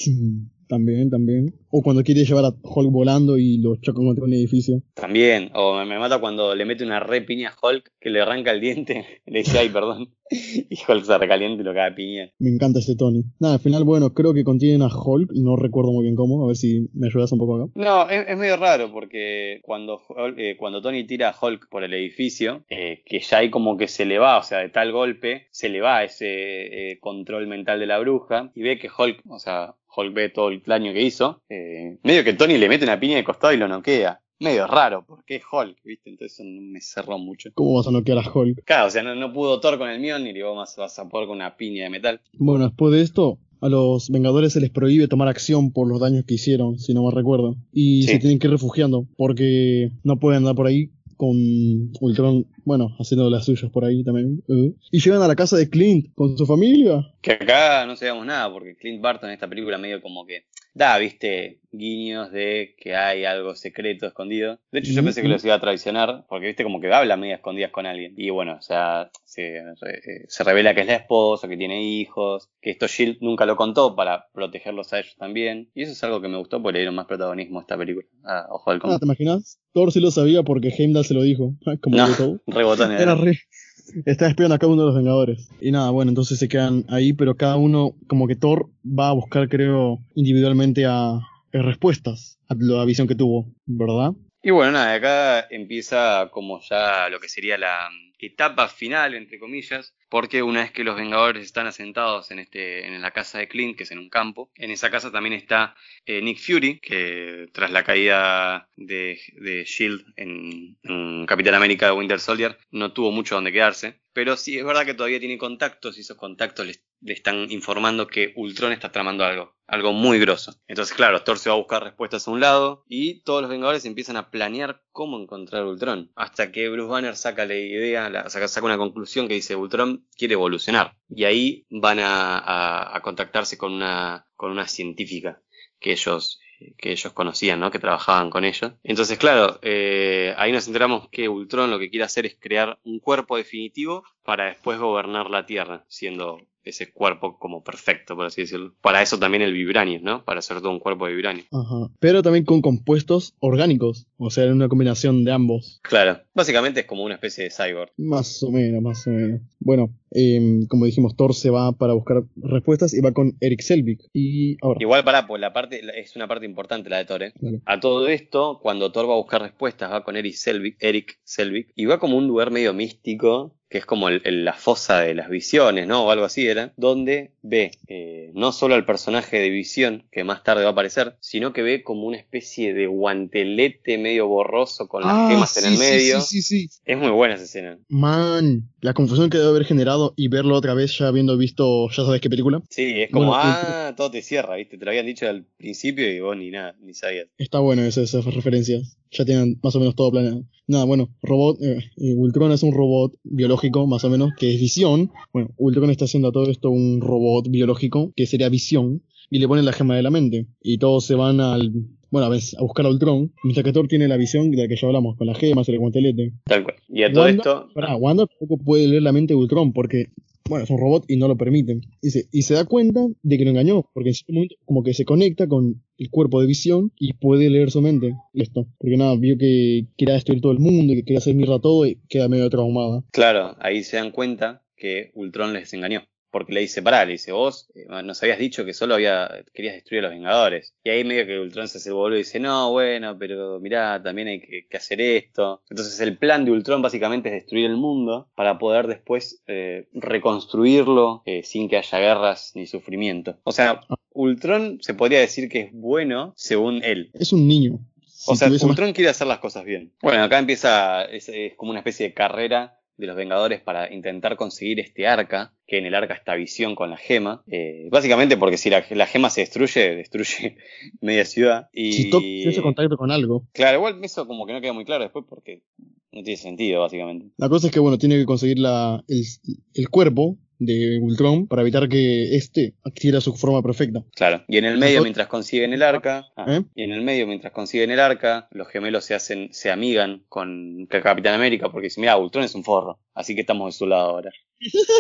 También, también. O cuando quiere llevar a Hulk volando y lo choca contra un edificio. También. O me mata cuando le mete una re piña a Hulk que le arranca el diente. le dice, ay, perdón. y Hulk se recalienta y lo caga piña. Me encanta este Tony. Nada, al final, bueno, creo que contienen a Hulk. No recuerdo muy bien cómo. A ver si me ayudas un poco acá. No, es, medio raro porque cuando, eh, cuando Tony tira a Hulk por el edificio, eh, que ya hay como que se le va, o sea, de tal golpe, se le va ese eh, control mental de la bruja y ve que Hulk, o sea, Hulk ve todo el daño que hizo. Eh, medio que Tony le mete una piña de costado y lo noquea. Medio raro, porque es Hulk, ¿viste? Entonces me cerró mucho. ¿Cómo vas a noquear a Hulk? Claro, o sea, no, pudo Thor con el mío, ni vas, vas a poder con una piña de metal. Bueno, después de esto, a los Vengadores se les prohíbe tomar acción por los daños que hicieron, si no me recuerdo. Y se tienen que ir refugiando porque no pueden andar por ahí con Ultron, bueno, haciendo las suyas por ahí también. Uh. Y llegan a la casa de Clint con su familia. Que acá no sabemos nada, porque Clint Barton en esta película medio como que da, viste, guiños de que hay algo secreto escondido. De hecho, yo pensé que los iba a traicionar, porque viste como que habla media escondidas con alguien. Y bueno, o sea, se, revela que es la esposa, que tiene hijos, que esto Shield nunca lo contó para protegerlos a ellos también. Y eso es algo que me gustó porque le dieron más protagonismo a esta película. Ojo del ah, ¿te imaginas? Thor sí lo sabía porque Heimdall se lo dijo. Como no, rebotón era. re, Está espiando a cada uno de los Vengadores. Y nada, bueno, entonces se quedan ahí, pero cada uno, como que Thor va a buscar, creo, individualmente a, respuestas a la visión que tuvo, ¿verdad? Y bueno, nada, acá empieza como ya lo que sería la etapa final, entre comillas, porque una vez que los Vengadores están asentados en, este, en la casa de Clint, que es en un campo, en esa casa también está eh, Nick Fury, que tras la caída de, de Shield en, Capitán América de Winter Soldier, no tuvo mucho donde quedarse. Pero sí es verdad que todavía tiene contactos y esos contactos le, están informando que Ultron está tramando algo, algo muy grosso. Entonces, claro, Thor se va a buscar respuestas a un lado y todos los Vengadores empiezan a planear cómo encontrar Ultron. Hasta que Bruce Banner saca la idea, la, saca, una conclusión que dice Ultron quiere evolucionar. Y ahí van a, contactarse con una, con una científica que ellos que ellos conocían, ¿no? Que trabajaban con ellos. Entonces, claro, eh, ahí nos enteramos que Ultron lo que quiere hacer es crear un cuerpo definitivo para después gobernar la Tierra, siendo ese cuerpo como perfecto, por así decirlo. Para eso también el vibranio, ¿no? Para hacer todo un cuerpo de vibranio. Ajá. Pero también con compuestos orgánicos, o sea, en una combinación de ambos. Claro, básicamente es como una especie de cyborg. Más o menos, más o menos. Bueno, em, como dijimos, Thor se va para buscar respuestas y va con Eric Selvig. Y ahora. Igual para, pues la parte, es una parte importante la de Thor, ¿eh? A todo esto, cuando Thor va a buscar respuestas, va con Eric Selvig, Eric Selvig, y va como un lugar medio místico que es como la fosa de las visiones, ¿no? O algo así era, donde ve eh, no solo al personaje de visión, que más tarde va a aparecer, sino que ve como una especie de guantelete medio borroso con las ah, gemas en el medio. Sí, sí, sí, Es muy buena esa escena. Man, la confusión que debe haber generado y verlo otra vez ya habiendo visto, ya sabes qué película. Sí, es como, ah, todo te cierra, ¿viste? Te lo habían dicho al principio y vos ni nada, ni sabías. Está bueno esas referencias ya tienen más o menos todo planeado. Nada, bueno, robot, eh, Ultron es un robot biológico, más o menos, que es visión. Bueno, Ultron está haciendo a todo esto un robot biológico, que sería visión, y le ponen la gema de la mente. Y todos se van al, bueno, a, a buscar a Ultron, mientras que Thor tiene la visión de la que ya hablamos, con las gemas, el guantelete. Tal cual. Y a todo esto... Wanda tampoco puede leer la mente de Ultron, porque bueno, es un robot y no lo permiten. Y se, y se da cuenta de que lo engañó, porque en cierto momento como que se conecta con el cuerpo de visión y puede leer su mente. Esto, porque nada, vio que quería destruir todo el mundo y que quería hacer mierda todo y queda medio traumada. Claro, ahí se dan cuenta que Ultron les engañó porque le dice, pará, le dice, vos eh, nos habías dicho que solo había, querías destruir a los Vengadores. Y ahí medio que Ultron se vuelve y dice, no, bueno, pero mirá, también hay que, hacer esto. Entonces el plan de Ultron básicamente es destruir el mundo para poder después eh, reconstruirlo eh, sin que haya guerras ni sufrimiento. O sea, Ultron se podría decir que es bueno según él. Es un niño. o sea, Ultron quiere hacer las cosas bien. Bueno, acá empieza, es como una especie de carrera de los Vengadores para intentar conseguir este arca, que en el arca está visión con la gema. Eh, básicamente porque si la, gema se destruye, destruye media ciudad. Y... Si ese contacto con algo. Claro, igual eso como que no queda muy claro después porque no tiene sentido, básicamente. La cosa es que, bueno, tiene que conseguir la, el, el cuerpo de Ultron para evitar que éste adquiera su forma perfecta. Claro, y en el medio mientras consiguen el arca, ah, ¿Eh? y en el medio mientras consiguen el arca, los gemelos se hacen, se amigan con Capitán América porque dicen, mira, Ultron es un forro, así que estamos de su lado ahora.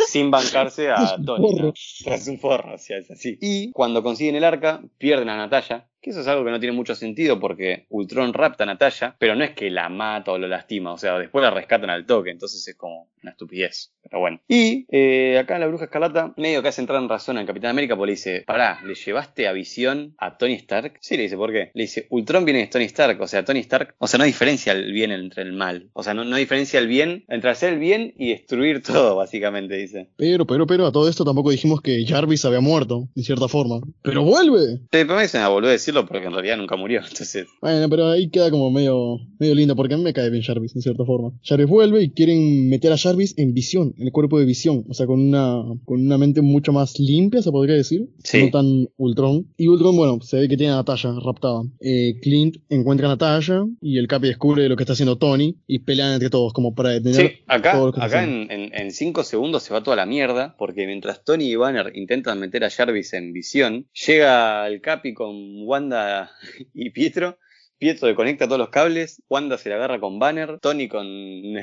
Sin bancarse a Tony. Es un forro, o sea, es así. Y cuando consiguen el arca, pierden a Natalia, que eso es algo que no tiene mucho sentido porque Ultron rapta a Natalia, pero no es que la mata o lo lastima, o sea, después la rescatan al toque, entonces es como una estupidez. Pero bueno. Y eh, acá la bruja escarlata medio que hace entrar en razón al Capitán América porque le dice, pará, ¿le llevaste a visión a Tony Stark? Sí, le dice, ¿por qué? Le dice, Ultron viene de Tony Stark, o sea, Tony Stark, o sea, no diferencia el bien entre el mal, o sea, no, no diferencia el bien entre hacer el bien y destruir todo, básicamente básicamente dice. Pero, pero, pero, a todo esto tampoco dijimos que Jarvis había muerto, en cierta forma. ¡Pero vuelve! Sí, pero me dicen a volver a decirlo porque en realidad nunca murió, entonces... Bueno, pero ahí queda como medio, medio lindo, porque a mí me cae bien Jarvis, en cierta forma. Jarvis vuelve y quieren meter a Jarvis en visión, en el cuerpo de visión, o sea, con una, con una mente mucho más limpia, se podría decir. Sí. No tan Ultron. Y Ultron, bueno, se ve que tiene a Natasha raptada. Eh, Clint encuentra a Natasha y el Capi descubre lo que está haciendo Tony y pelean entre todos como para detener Sí, acá, acá en, en, en cinco segundos se va toda la mierda, porque mientras Tony y Banner intentan meter a Jarvis en visión, llega el Capi con Wanda y Pietro. Pietro le conecta todos los cables, Wanda se la agarra con Banner, Tony con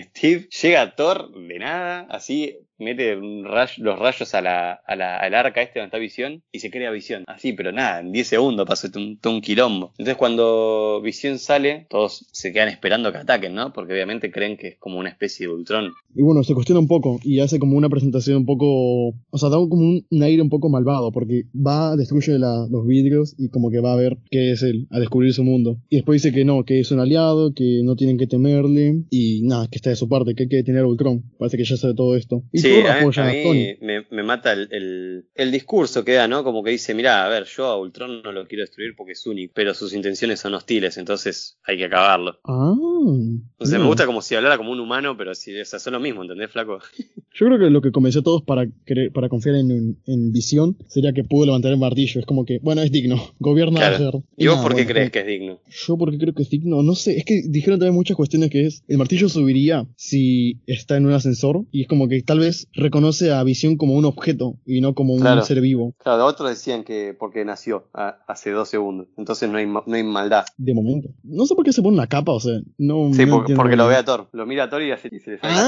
Steve, llega Thor de nada, así mete los rayos a la, al arca este donde está Visión y se crea Visión. Así, pero nada, en 10 segundos pasó un, un quilombo. Entonces cuando Visión sale, todos se quedan esperando que ataquen, ¿no? Porque obviamente creen que es como una especie de Ultron. Y bueno, se cuestiona un poco y hace como una presentación un poco. O sea, da como un, aire un poco malvado porque va, destruye los vidrios y como que va a ver qué es él, a descubrir su mundo. Después dice que no, que es un aliado, que no tienen que temerle y nada, que está de su parte, que hay que detener a Ultron. Parece que ya sabe todo esto. Y Sí, a mí, a a mí Tony. me, me mata el, el- el discurso que da, ¿no? Como que dice, mira, a ver, yo a Ultron no lo quiero destruir porque es único, pero sus intenciones son hostiles, entonces hay que acabarlo. Ah. O sea, me gusta como si hablara como un humano, pero si, o sea, son lo mismo, ¿entendés, flaco? Yo creo que lo que convenció a todos para, querer- para confiar en, en, en Visión sería que pudo levantar el martillo. Es como que, bueno, es digno. Gobierna Claro. ayer. ¿Y vos nada, por qué bueno, crees que es digno? Yo porque creo que es digno, no sé, es que dijeron también muchas cuestiones que es, el martillo subiría si está en un ascensor y es como que tal vez reconoce a Visión como un objeto y no como un Claro. ser vivo, Claro, otros decían que porque nació a- hace dos segundos, entonces no hay, no hay maldad. de momento. No sé por qué se pone una capa, o sea, no... Sí, no porque, porque lo ve a Thor, lo mira a Thor y, hace- y se le sale la.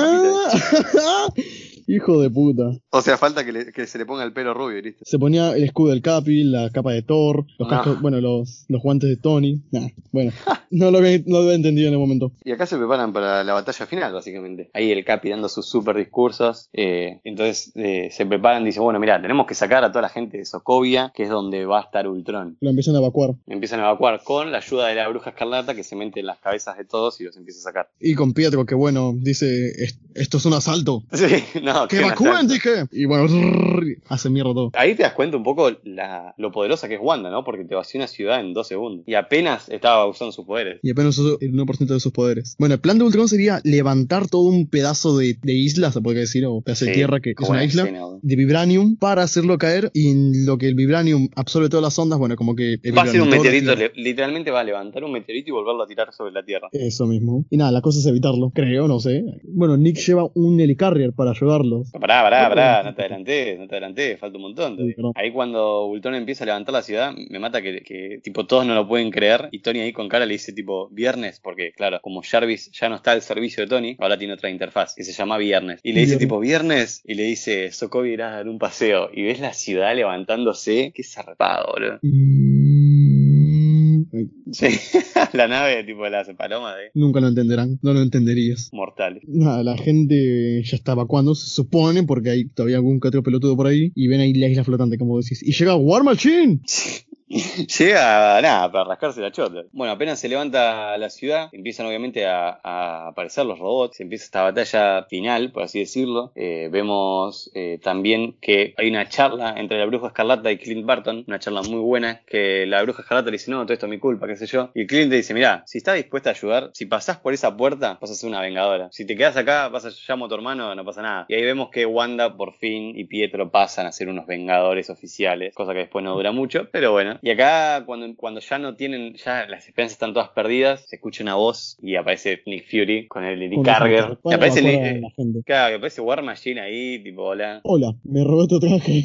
¡Ah! Hijo de puta. O sea, falta que, le- que se le ponga el pelo rubio, ¿viste? Se ponía el escudo del Capi, la capa de Thor, los Ah. cascos, bueno, los, los guantes de Tony. Nah, bueno, no lo, había, no lo había entendido en el momento. Y acá se preparan para la batalla final, básicamente. Ahí el Capi dando sus super discursos. eh, entonces eh, se preparan y dicen, bueno, mira, tenemos que sacar a toda la gente de Sokovia, que es donde va a estar Ultron. Lo empiezan a evacuar. Empiezan a evacuar con la ayuda de la bruja escarlata que se mete en las cabezas de todos y los empieza a sacar. Y con Pietro, que bueno, dice, "Es- esto es un asalto. Sí, no, ¡Que evacúen, dije! Y bueno, hace mierda todo. Ahí te das cuenta un poco la- lo poderosa que es Wanda, ¿no? Porque te vació una ciudad en dos segundos. Y apenas estaba usando sus poderes. Y apenas usó el 1% de sus poderes. Bueno, el plan de Ultron sería levantar todo un pedazo de, de isla, se podría decir, o pedazo de tierra, que es una isla, escena, de vibranium, para hacerlo caer. Y lo que el vibranium absorbe todas las ondas, bueno, como que... el Va a ser un meteorito, le- literalmente va a levantar un meteorito y volverlo a tirar sobre la Tierra. Eso mismo. Y nada, la cosa es evitarlo, creo, no sé. Bueno, Nick lleva un helicarrier para Pará, pará, pará, no, te adelantés, no te adelantés, falta un montón. Sí. Ahí cuando Ultron empieza a levantar la ciudad, me mata que, que, tipo todos no lo pueden creer y Tony ahí con cara le dice tipo viernes, porque claro, como Jarvis ya no está al servicio de Tony, ahora tiene otra interfaz que se llama viernes. Y le dice Viernes. tipo viernes y le dice Sokovia irá a dar un paseo y ves la ciudad levantándose, qué zarpado, boludo. Mm, Sí, la nave tipo de las palomas de Nunca lo entenderán, no lo entenderías. mortales. Nada, la gente ya está evacuando, se supone, porque hay todavía algún que otro pelotudo por ahí, y ven ahí la isla flotante, como decís. Y llega War Machine. Llega, nada, para rascarse la chota. Bueno, apenas se levanta la ciudad, empiezan obviamente a, aparecer los robots, empieza esta batalla final, por así decirlo. Eh, vemos eh, también que hay una charla entre la bruja escarlata y Clint Barton, una charla muy buena, que la bruja escarlata le dice, no, todo esto es mi culpa, qué sé yo. Y Clint le dice, mira, si estás dispuesta a ayudar, si pasás por esa puerta, vas a ser una vengadora. Si te quedas acá, vas a llamo a tu hermano, no pasa nada. Y ahí vemos que Wanda por fin y Pietro pasan a ser unos vengadores oficiales, cosa que después no dura mucho, pero bueno. Y acá, cuando, cuando ya no tienen, ya las esperanzas están todas perdidas, se escucha una voz y aparece Nick Fury con el Lady Con Carger. Y aparece, eh, claro, aparece War Machine ahí, tipo, hola. Hola, me robé tu traje.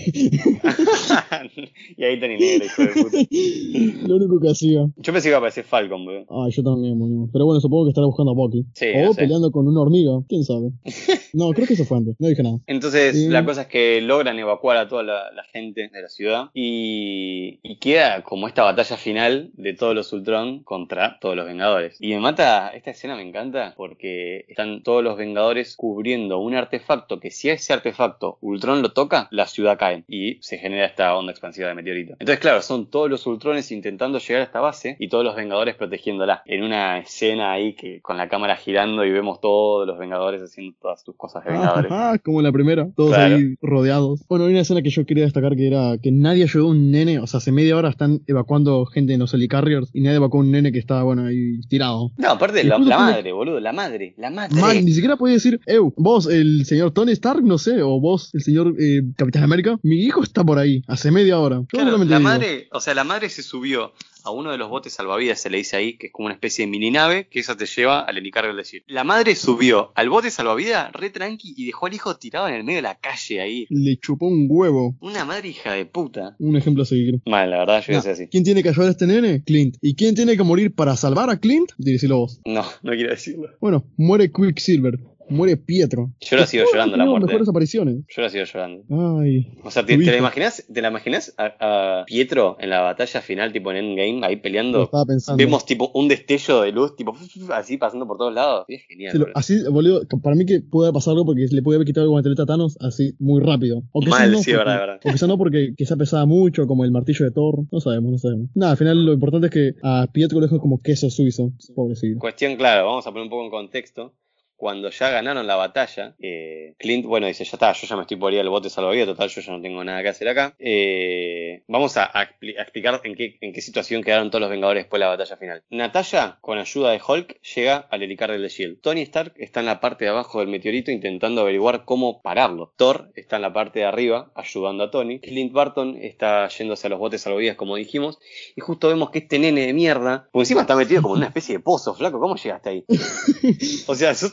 y ahí Tony Negro, hijo de puta. Lo único que hacía. Yo pensé que iba a aparecer Falcon, bro. Ah, yo también, boludo. Pero bueno, supongo que estará buscando a Bucky. Sí, o no sé. peleando con una hormiga, quién sabe. No, creo que eso fue antes, no dije nada. Entonces, la cosa es que logran evacuar a toda la, la gente de la ciudad y, y queda como esta batalla final de todos los Ultron contra todos los Vengadores. Y me mata, esta escena me encanta porque están todos los Vengadores cubriendo un artefacto que si ese artefacto Ultron lo toca, la ciudad cae y se genera esta onda expansiva de meteorito. Entonces, claro, son todos los Ultrones intentando llegar a esta base y todos los Vengadores protegiéndola. En una escena ahí que con la cámara girando y vemos todos los Vengadores haciendo todas sus cosas de Vengadores. Ah, como la primera, todos ahí rodeados. Bueno, hay una escena que yo quería destacar que era que nadie ayudó a un nene, o sea, hace media hora están evacuando gente en los helicarriers y nadie evacuó a un nene que estaba, bueno, ahí tirado. No, aparte la, la madre, boludo, la madre, la madre. Man, ni siquiera podía decir, eu, vos, el señor Tony Stark, no sé, o vos, el señor eh, Capitán América, mi hijo está por ahí, hace media hora. Claro, la madre, o sea, la madre se subió a uno de los botes salvavidas, se le dice ahí, que es como una especie de mini nave, que eso te lleva al helicarrier decir. La madre subió al bote salvavidas re tranqui y dejó al hijo tirado en el medio de la calle ahí. Le chupó un huevo. Una madre hija de puta. Un ejemplo a seguir. Mal, la verdad, yo nah, así. ¿Quién tiene que ayudar a este nene? Clint. ¿Y quién tiene que morir para salvar a Clint? Díselo vos. No, no quiero decirlo. Bueno, muere Quicksilver. Muere Pietro. Yo la sigo llorando la muerte. mejores apariciones. Yo la sigo llorando. Ay. O sea, ¿te, te la imaginas, te la imaginas a, a, Pietro en la batalla final, tipo en Endgame, ahí peleando? Lo estaba pensando. Vemos tipo un destello de luz, tipo así pasando por todos lados. es genial. Sí, lo, así, boludo, para mí que puede pasar algo porque le puede haber quitado el guantelete a Thanos así muy rápido. O Mal, no, sí, porque, verdad, verdad. O quizá no porque quizá pesaba mucho, como el martillo de Thor. No sabemos, no sabemos. Nada, al final lo importante es que a Pietro lo dejó como queso suizo. Pobrecito. Cuestión, claro, vamos a poner un poco en contexto cuando ya ganaron la batalla, eh, Clint, bueno, dice, ya está, yo ya me estoy por ir al bote salvavidas, total, yo ya no tengo nada que hacer acá. Eh, vamos a, a, explicar en qué, en qué situación quedaron todos los Vengadores después de la batalla final. Natalia, con ayuda de Hulk, llega al helicarrier de S.H.I.E.L.D. Tony Stark está en la parte de abajo del meteorito intentando averiguar cómo pararlo. Thor está en la parte de arriba ayudando a Tony. Clint Barton está yéndose a los botes salvavidas, como dijimos. Y justo vemos que este nene de mierda, por encima está metido como en una especie de pozo, flaco, ¿cómo llegaste ahí? o sea, eso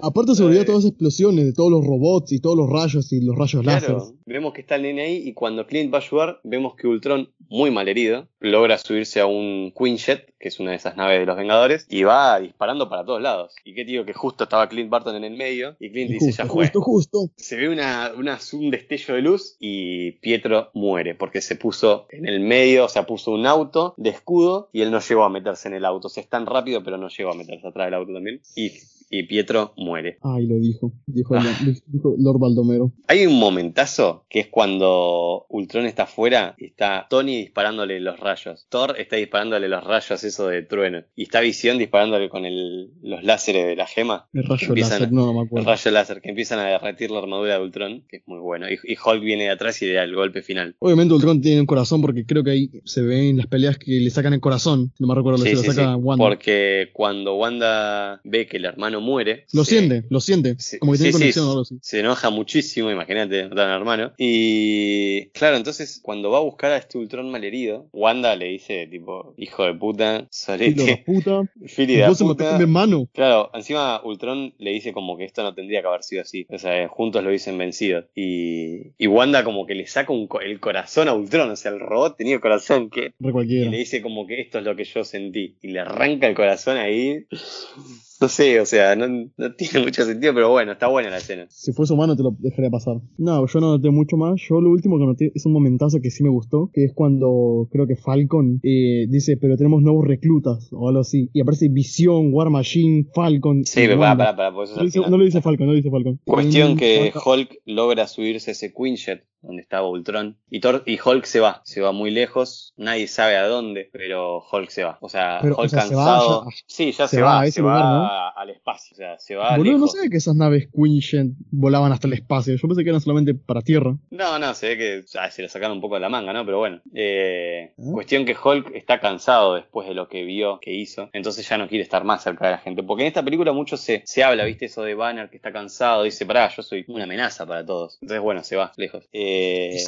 Aparte se olvidó todas las explosiones de todos los robots y todos los rayos y los rayos claro, láser. Vemos que está el nene ahí y cuando Clint va a ayudar, vemos que Ultron, muy mal herido, logra subirse a un Quinjet, que es una de esas naves de los Vengadores, y va disparando para todos lados. Y qué digo que justo estaba Clint Barton en el medio, y Clint dice, justo, ya fue. Justo, justo. Se ve una, una, un destello de luz y Pietro muere, porque se puso en el medio, o sea, puso un auto de escudo y él no llegó a meterse en el auto. O sea, es tan rápido, pero no llegó a meterse atrás del auto también. Y y Pietro muere. Ay, lo dijo. Dijo, ah. dijo, Lord Baldomero. Hay un momentazo que es cuando Ultron está afuera y está Tony disparándole los rayos. Thor está disparándole los rayos, eso de trueno. Y está Visión disparándole con el, los láseres de la gema. El rayo láser, no, no me acuerdo. El rayo láser, que empiezan a derretir la armadura de Ultron, que es muy bueno. Y, y Hulk viene de atrás y le da el golpe final. Obviamente Ultron tiene un corazón porque creo que ahí se ve en las peleas que le sacan el corazón. No me recuerdo lo sí, que sí, lo saca sí. Wanda. Porque cuando Wanda ve que el hermano muere. Lo siente, lo siente. Sí, como que tiene sí, sí, conexión o algo así. se enoja muchísimo, imagínate, al hermano. Y claro, entonces cuando va a buscar a este Ultron malherido, Wanda le dice, tipo, hijo de puta, solete, fili de puta. mi hermano. Claro, encima Ultron le dice como que esto no tendría que haber sido así. O sea, juntos lo dicen vencidos. Y, y Wanda como que le saca un co- el corazón a Ultron. O sea, el robot tenía corazón que... Y le dice como que esto es lo que yo sentí. Y le arranca el corazón ahí. No sé, o sea, no, no tiene mucho sentido, pero bueno, está buena la escena. Si fuese humano te lo dejaría pasar. No, yo no noté mucho más. Yo lo último que noté es un momentazo que sí me gustó, que es cuando creo que Falcon eh, dice, pero tenemos nuevos reclutas o algo así. Y aparece Visión, War Machine, Falcon. Sí, pero para, para, para, eso No, dice- no lo dice Falcon, no lo dice Falcon. Cuestión Mm, que Hulk logra subirse ese Quinjet donde estaba Ultron y, Thor, y Hulk se va, se va muy lejos, nadie sabe a dónde, pero Hulk se va. O sea, Pero, o Hulk se va cansado. ya- sí, ya se se, va va, se va lugar, ¿no? al espacio, o sea, se va Boludo, no sabía que esas naves Quinjet volaban hasta el espacio. Yo pensé que eran solamente para tierra. No, no, se ve que ah, se lo sacaron un poco de la manga, ¿no? Pero bueno. Eh, ¿Ah? Cuestión que Hulk está cansado después de lo que vio, que hizo. Entonces ya no quiere estar más cerca de la gente. Porque en esta película mucho se, se habla, ¿viste? Eso de Banner que está cansado. Dice, pará, yo soy una amenaza para todos. Entonces, bueno, se va lejos. Eh,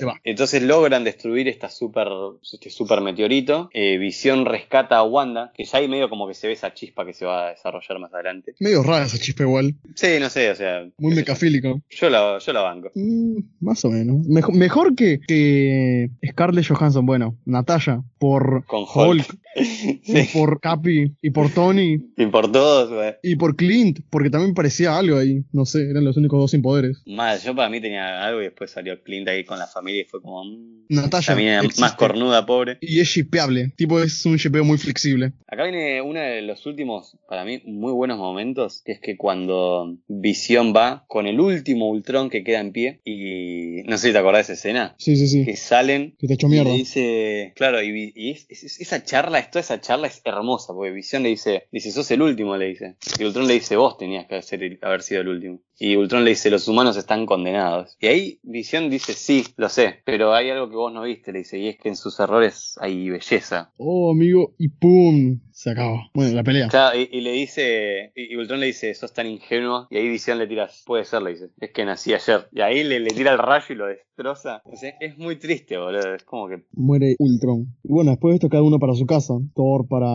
Va. Entonces logran destruir esta super, este super meteorito. Eh, Visión rescata a Wanda, que ya ahí medio como que se ve esa chispa que se va a desarrollar más adelante. Medio rara esa chispa igual. Sí, no sé, o sea. Muy mecafílico. Yo la, yo la banco. Mm, más o menos. Mejor, mejor que, que Scarlett Johansson. Bueno, Natalia. Por Con Hulk. sí. por Capi. Y por Tony. Y por todos, güey. Y por Clint. Porque también parecía algo ahí. No sé, eran los únicos dos sin poderes. Mal, yo para mí tenía algo y después salió Clint ahí con la familia y fue como. mm, Natalia. También era existe. más cornuda, pobre. Y es shipeable. Tipo, es un shipeo muy flexible. Acá viene uno de los últimos, para mí, muy buenos momentos, que es que cuando Visión va con el último Ultron que queda en pie, y no sé si te acordás de esa escena. Sí, sí, sí. Que salen. Que te hecho mierda. Y le dice. Claro, y, esa charla, toda esa charla es hermosa, porque Visión le dice, dice, sos el último, le dice. Y Ultron le dice, vos tenías que haber sido el último. Y Ultron le dice, los humanos están condenados. Y ahí Visión dice, sí, lo sé, pero hay algo que vos no viste, le dice, y es que en sus errores hay belleza. Oh, amigo, y ¡pum! Se acaba. Bueno, la pelea. y, le dice, y, Ultron le dice, sos tan ingenuo, y ahí Visión le tiras, puede ser, le dice, es que nací ayer. Y ahí le, le tira el rayo y lo destroza. O sea, es muy triste, boludo, es como que... Muere Ultron. Y bueno, después de esto cada uno para su casa, Thor para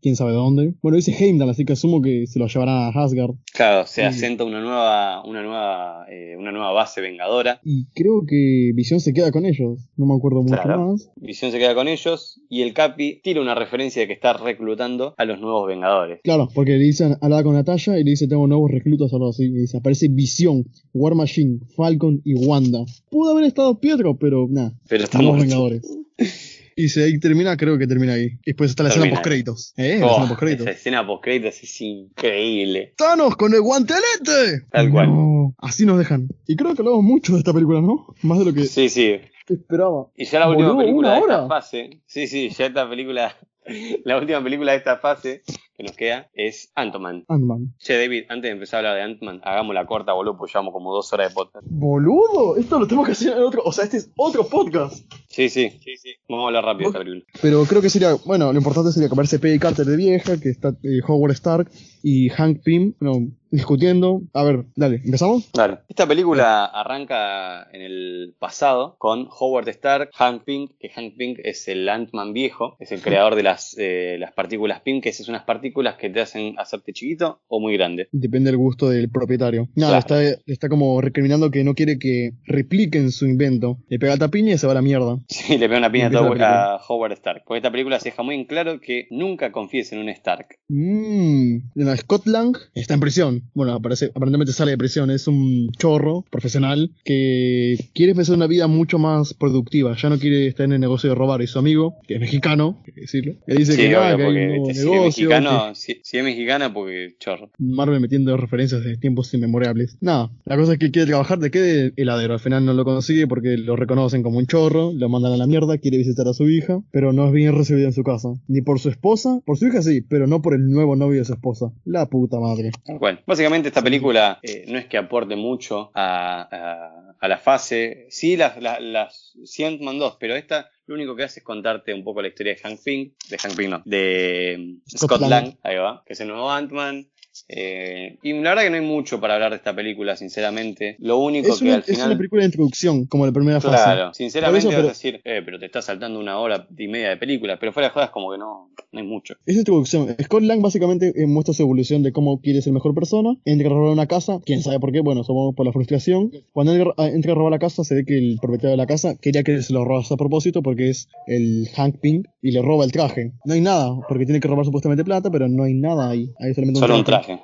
quién sabe dónde. Bueno, dice Heimdall, así que asumo que se lo llevarán a Asgard. Claro, se asenta una nueva, una nueva, eh, una nueva base vengadora. Y creo que Visión se queda con ellos, no me acuerdo mucho más. Visión se queda con ellos y el Capi tira una referencia de que está reclutando a los nuevos Vengadores. Claro, porque le dicen, hablaba con Natalia y le dice, tengo nuevos reclutas o algo así. Y dice, aparece Visión, War Machine, Falcon y Wanda. Pudo haber estado Pietro, pero nada. Pero estamos Vengadores. Y si ahí termina, creo que termina ahí. Y después está la escena post-créditos. ¿Eh? la oh, escena post-créditos. Esa escena post-créditos es increíble. ¡Thanos con el guantelete! Tal cual. así nos dejan. Y creo que hablamos mucho de esta película, ¿no? Más de lo que. Sí, sí. Esperaba. Y ya la última película de esta fase. Sí, sí, ya esta película la última película de esta fase que nos queda es Ant-Man. Ant-Man. Che, David, antes de empezar a hablar de Ant-Man, hagamos la corta, boludo, pues llevamos como dos horas de podcast. Boludo, esto lo tenemos que hacer en otro. O sea, este es otro podcast. Sí, sí, sí, sí. Vamos a hablar rápido de esta película. Pero creo que sería, bueno, lo importante sería que aparece Peggy Carter de vieja, que está eh, Howard Stark y Hank Pym, bueno, discutiendo. A ver, dale, ¿empezamos? Dale. Esta película arranca en el pasado con Howard Stark, Hank Pym, que Hank Pym es el Ant-Man viejo, es el creador de las, eh, las partículas Pym, que esas son unas partículas que te hacen hacerte chiquito o muy grande. Depende del gusto del propietario. Nada, está, está como recriminando que no quiere que repliquen su invento. Le pega la piña y se va a la mierda. Sí, le pega una piña a, Howard Stark. Porque esta película se deja muy en claro que nunca confíes en un Stark. Mmm. Scott Lang está en prisión bueno, aparentemente sale de prisión, es un chorro profesional que quiere empezar una vida mucho más productiva, ya no quiere estar en el negocio de robar, y su amigo, que es mexicano, hay que decirlo, le dice que, no, que hay un si negocio. Es mexicano, si, es mexicana, porque chorro. Marvel metiendo referencias de tiempos inmemorables. Nada, la cosa es que quiere trabajar de qué de heladero, al final no lo consigue porque lo reconocen como un chorro, lo mandan a la mierda, quiere visitar a su hija, pero no es bien recibido en su casa, ni por su esposa, por su hija sí, pero no por el nuevo novio de su esposa. La puta madre. Bueno, básicamente esta película eh, no es que aporte mucho a, la fase. Sí, las, las, las 2, pero esta lo único que hace es contarte un poco la historia de Hank Pym, de Hank Pym no, de Scott, Lang, ahí va, que es el nuevo Ant-Man, eh, y la verdad que no hay mucho para hablar de esta película, sinceramente. Lo único que al final. Es una película de introducción, como la primera fase. Claro, sinceramente vas a decir, eh, pero te estás saltando una hora y media de película. Pero fuera de jodas, como que no, no hay mucho. Es introducción. Scott Lang básicamente eh, muestra su evolución de cómo quiere ser mejor persona. Entra a robar una casa, quién sabe por qué, bueno, somos por la frustración. Cuando entra a robar la casa, se ve que el propietario de la casa quería que se lo robase a propósito porque es el Hank Pink y le roba el traje. No hay nada, porque tiene que robar supuestamente plata, pero no hay nada ahí. Hay solamente un Solo un traje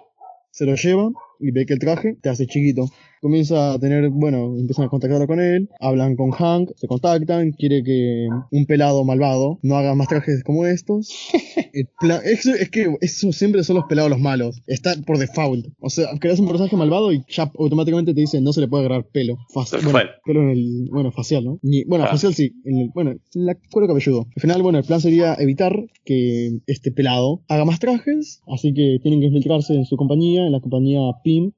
se lo lleva y ve que el traje te hace chiquito comienza a tener, bueno, empiezan a contactar con él, hablan con Hank, se contactan, quiere que un pelado malvado no haga más trajes como estos. es, que eso siempre son los pelados los malos, está por default. O sea, creas un personaje malvado y ya automáticamente te dice no se le puede agarrar pelo. Facial, bueno, pelo en el, bueno, facial, ¿no? bueno, ah. facial sí, en el, bueno, en la cuero cabelludo. Al final, bueno, el plan sería evitar que este pelado haga más trajes, así que tienen que infiltrarse en su compañía, en la compañía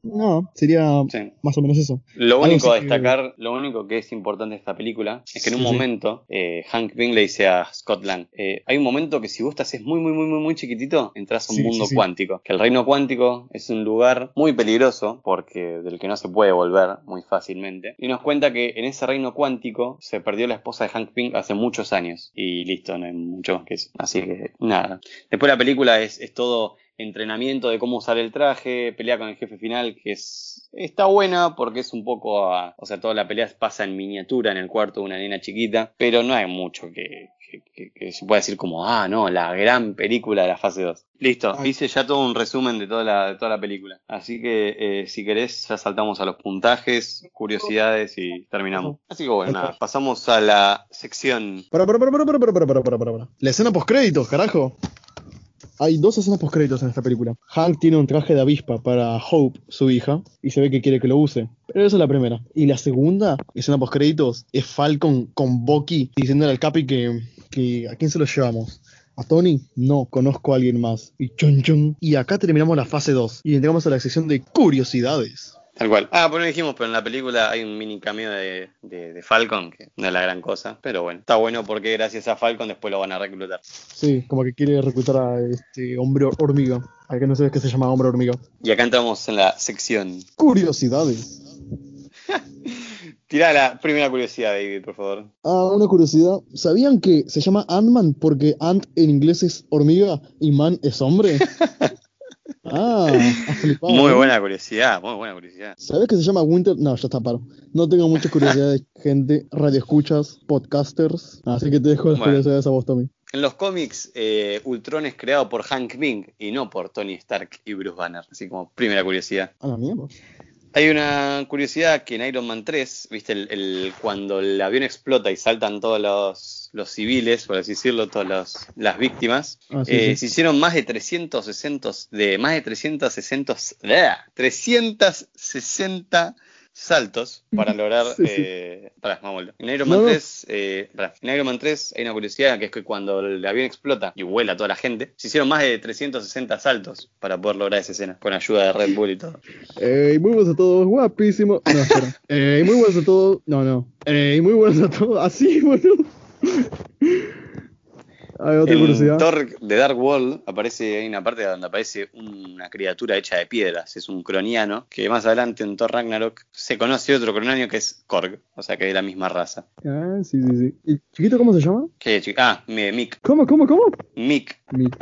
No, sería más o menos eso. Lo único a destacar, lo único que es importante de esta película es que en un momento eh, Hank Pym le dice a Scott Lang, eh, hay un momento que si vos te haces muy, muy, muy, muy, muy chiquitito, entras a un mundo cuántico. Que el reino cuántico es un lugar muy peligroso porque del que no se puede volver muy fácilmente. Y nos cuenta que en ese reino cuántico se perdió la esposa de Hank Pym hace muchos años. Y listo, no hay mucho más que eso. Así que nada. Después la película es, es todo entrenamiento de cómo usar el traje, pelea con el jefe final, que es está buena porque es un poco, o sea, toda la pelea pasa en miniatura en el cuarto de una nena chiquita, pero no hay mucho que, se pueda decir como, ah, no, la gran película de la fase 2. Listo, hice ya todo un resumen de toda la, de toda la película. Así que eh, si querés, ya saltamos a los puntajes, curiosidades y terminamos. Así que bueno, nada, pasamos a la sección. Para, para, para, para, para, para, para, para, para. La escena post créditos, carajo. Hay dos escenas postcréditos en esta película. Hank tiene un traje de avispa para Hope, su hija, y se ve que quiere que lo use. Pero esa es la primera. Y la segunda escena postcréditos es Falcon con Bucky diciéndole al Capi que, que ¿a quién se lo llevamos? ¿A Tony? No, conozco a alguien más. Y chun chun. Y acá terminamos la fase 2 y entramos a la sección de curiosidades. Tal cual. Ah, pues no dijimos, pero en la película hay un mini cameo de, de, Falcon, que no es la gran cosa, pero bueno, está bueno porque gracias a Falcon después lo van a reclutar. Sí, como que quiere reclutar a este hombre hormiga, al que no sabes que se llama hombre hormiga. Y acá entramos en la sección Curiosidades. Tira la primera curiosidad, David, por favor. Ah, una curiosidad. ¿Sabían que se llama Ant-Man porque Ant en inglés es hormiga y Man es hombre? Ah, flipado. Muy buena curiosidad, muy buena curiosidad. ¿Sabes que se llama Winter? No, ya está paro. No tengo muchas curiosidades, gente, radioescuchas, podcasters. Así que te dejo las curiosidades a vos, Tommy. En los cómics, eh, Ultron es creado por Hank Pym y no por Tony Stark y Bruce Banner. Así como primera curiosidad. A la mierda. Hay una curiosidad que en Iron Man 3, viste, el, cuando el avión explota y saltan todos los, civiles, por así decirlo, todas las víctimas, ah, eh, se hicieron más de 360, de más de 360, 360 saltos para lograr. Eh, en Iron Man 3, eh, en Iron Man 3 hay una curiosidad que es que cuando el avión explota y vuela toda la gente, se hicieron más de 360 saltos para poder lograr esa escena, con ayuda de Red Bull y todo. muy buenos a todos, guapísimo. No, espera. muy buenos a todos. No, no. muy buenos a todos. Así, bueno. Hay otra en Thor de Dark World aparece, hay una parte donde aparece una criatura hecha de piedras, es un croniano, que más adelante en Thor Ragnarok se conoce otro croniano que es Korg, o sea que es la misma raza. Ah, sí, sí, sí. ¿Y chiquito cómo se llama? Ah, Mick. ¿Cómo, cómo, cómo? Mick. Mick.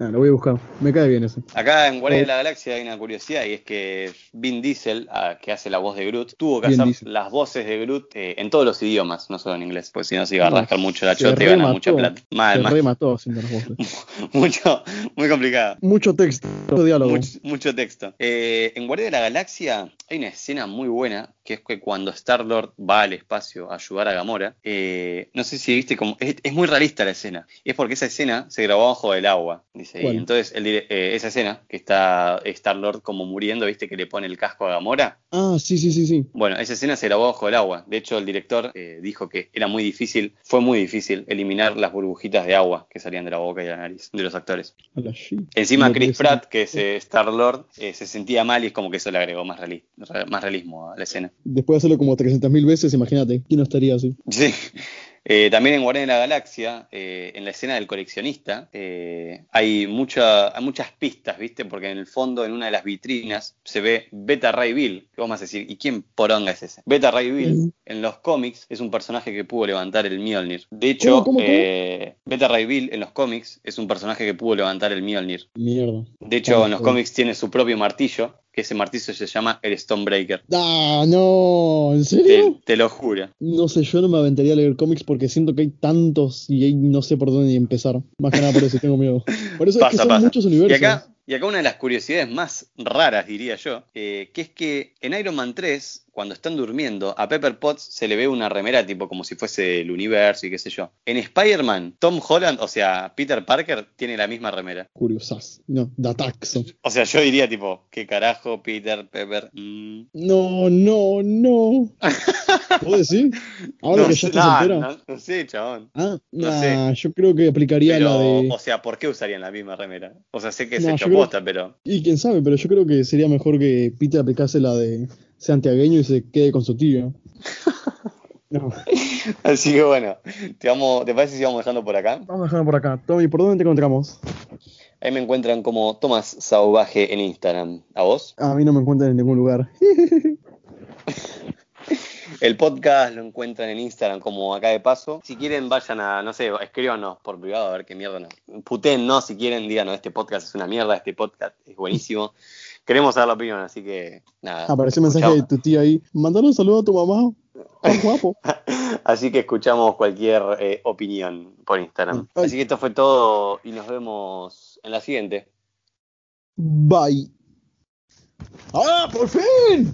Ah, lo voy a buscar. Me cae bien eso. Acá en Guardia de la Galaxia hay una curiosidad y es que Vin Diesel, que hace la voz de Groot, tuvo que hacer las voces de Groot eh, en todos los idiomas, no solo en inglés, porque si no se iba a rascar mucho la chota y ganar mucha plata. Mal, se remató haciendo las voces. mucho, muy complicado. Mucho texto, mucho diálogo. Mucho, texto. Eh, en Guardia de la Galaxia hay una escena muy buena que es que cuando Star-Lord va al espacio a ayudar a Gamora, eh, no sé si viste como. Es, muy realista la escena. Y es porque esa escena se grabó bajo del agua, dice. Y entonces, eh, esa escena que está Star-Lord como muriendo, viste que le pone el casco a Gamora. Ah, sí, sí, sí, sí. Bueno, esa escena se grabó bajo el agua. De hecho, el director eh, dijo que era muy difícil, fue muy difícil eliminar las burbujitas de agua que salían de la boca y de la nariz de los actores. Encima, Chris Pratt, que es Star-Lord, se sentía mal y es como que eso le agregó más, más realismo a la escena después de hacerlo como 300.000 veces, imagínate, ¿quién no estaría así? Sí. Eh, también en Guardián de la Galaxia, eh, en la escena del coleccionista, eh, hay, mucha, hay muchas pistas, ¿viste? Porque en el fondo, en una de las vitrinas, se ve Beta Ray Bill. ¿Qué vamos a decir? ¿Y quién poronga es ese? Beta Ray Bill, en los cómics, es un personaje que pudo levantar el Mjolnir. De hecho, Beta Ray Bill, en los cómics, es un personaje que pudo levantar el Mjolnir. Mierda. De hecho, en los cómics tiene su propio martillo, que ese martillo se llama el Stonebreaker. Ah, no, ¿en serio? Te, lo juro. No sé, yo no me aventaría a leer cómics porque siento que hay tantos y no sé por dónde empezar. Más que nada por eso tengo miedo. Por eso es que son muchos universos. Y acá, y acá una de las curiosidades más raras, diría yo, eh, que es que en Iron Man 3, cuando están durmiendo, a Pepper Potts se le ve una remera tipo como si fuese el universo y qué sé yo. En Spider-Man, Tom Holland, o sea, Peter Parker, tiene la misma remera. Curiosas. No, Dataxo. O sea, yo diría tipo, ¿qué carajo, Peter, Pepper? Mm. No, no, no. ¿Puedo decir? Ahora que ya estás no, no, no, sé, chabón. Ah, no sé. yo creo que aplicaría la de. O sea, ¿por qué usarían la misma remera? O sea, sé que es pero. Y quién sabe, pero yo creo que sería mejor que Peter aplicase la de santiagueño y se quede con su tío. Así que bueno, te, vamos, ¿te parece si vamos dejando por acá? Vamos dejando por acá. Tommy, ¿por dónde te encontramos? Ahí me encuentran como Tomás Sauvaje en Instagram. ¿A vos? A mí no me encuentran en ningún lugar. El podcast lo encuentran en Instagram como acá de paso. Si quieren, vayan a, no sé, escríbanos por privado a ver qué mierda no. Puten, no, si quieren, digan, este podcast es una mierda, este podcast es buenísimo. Queremos saber la opinión, así que nada. Apareció un mensaje de tu tía ahí. Mandale un saludo a tu mamá. guapo. así que escuchamos cualquier eh, opinión por Instagram. Así que esto fue todo y nos vemos en la siguiente. Bye. ¡Ah, por fin!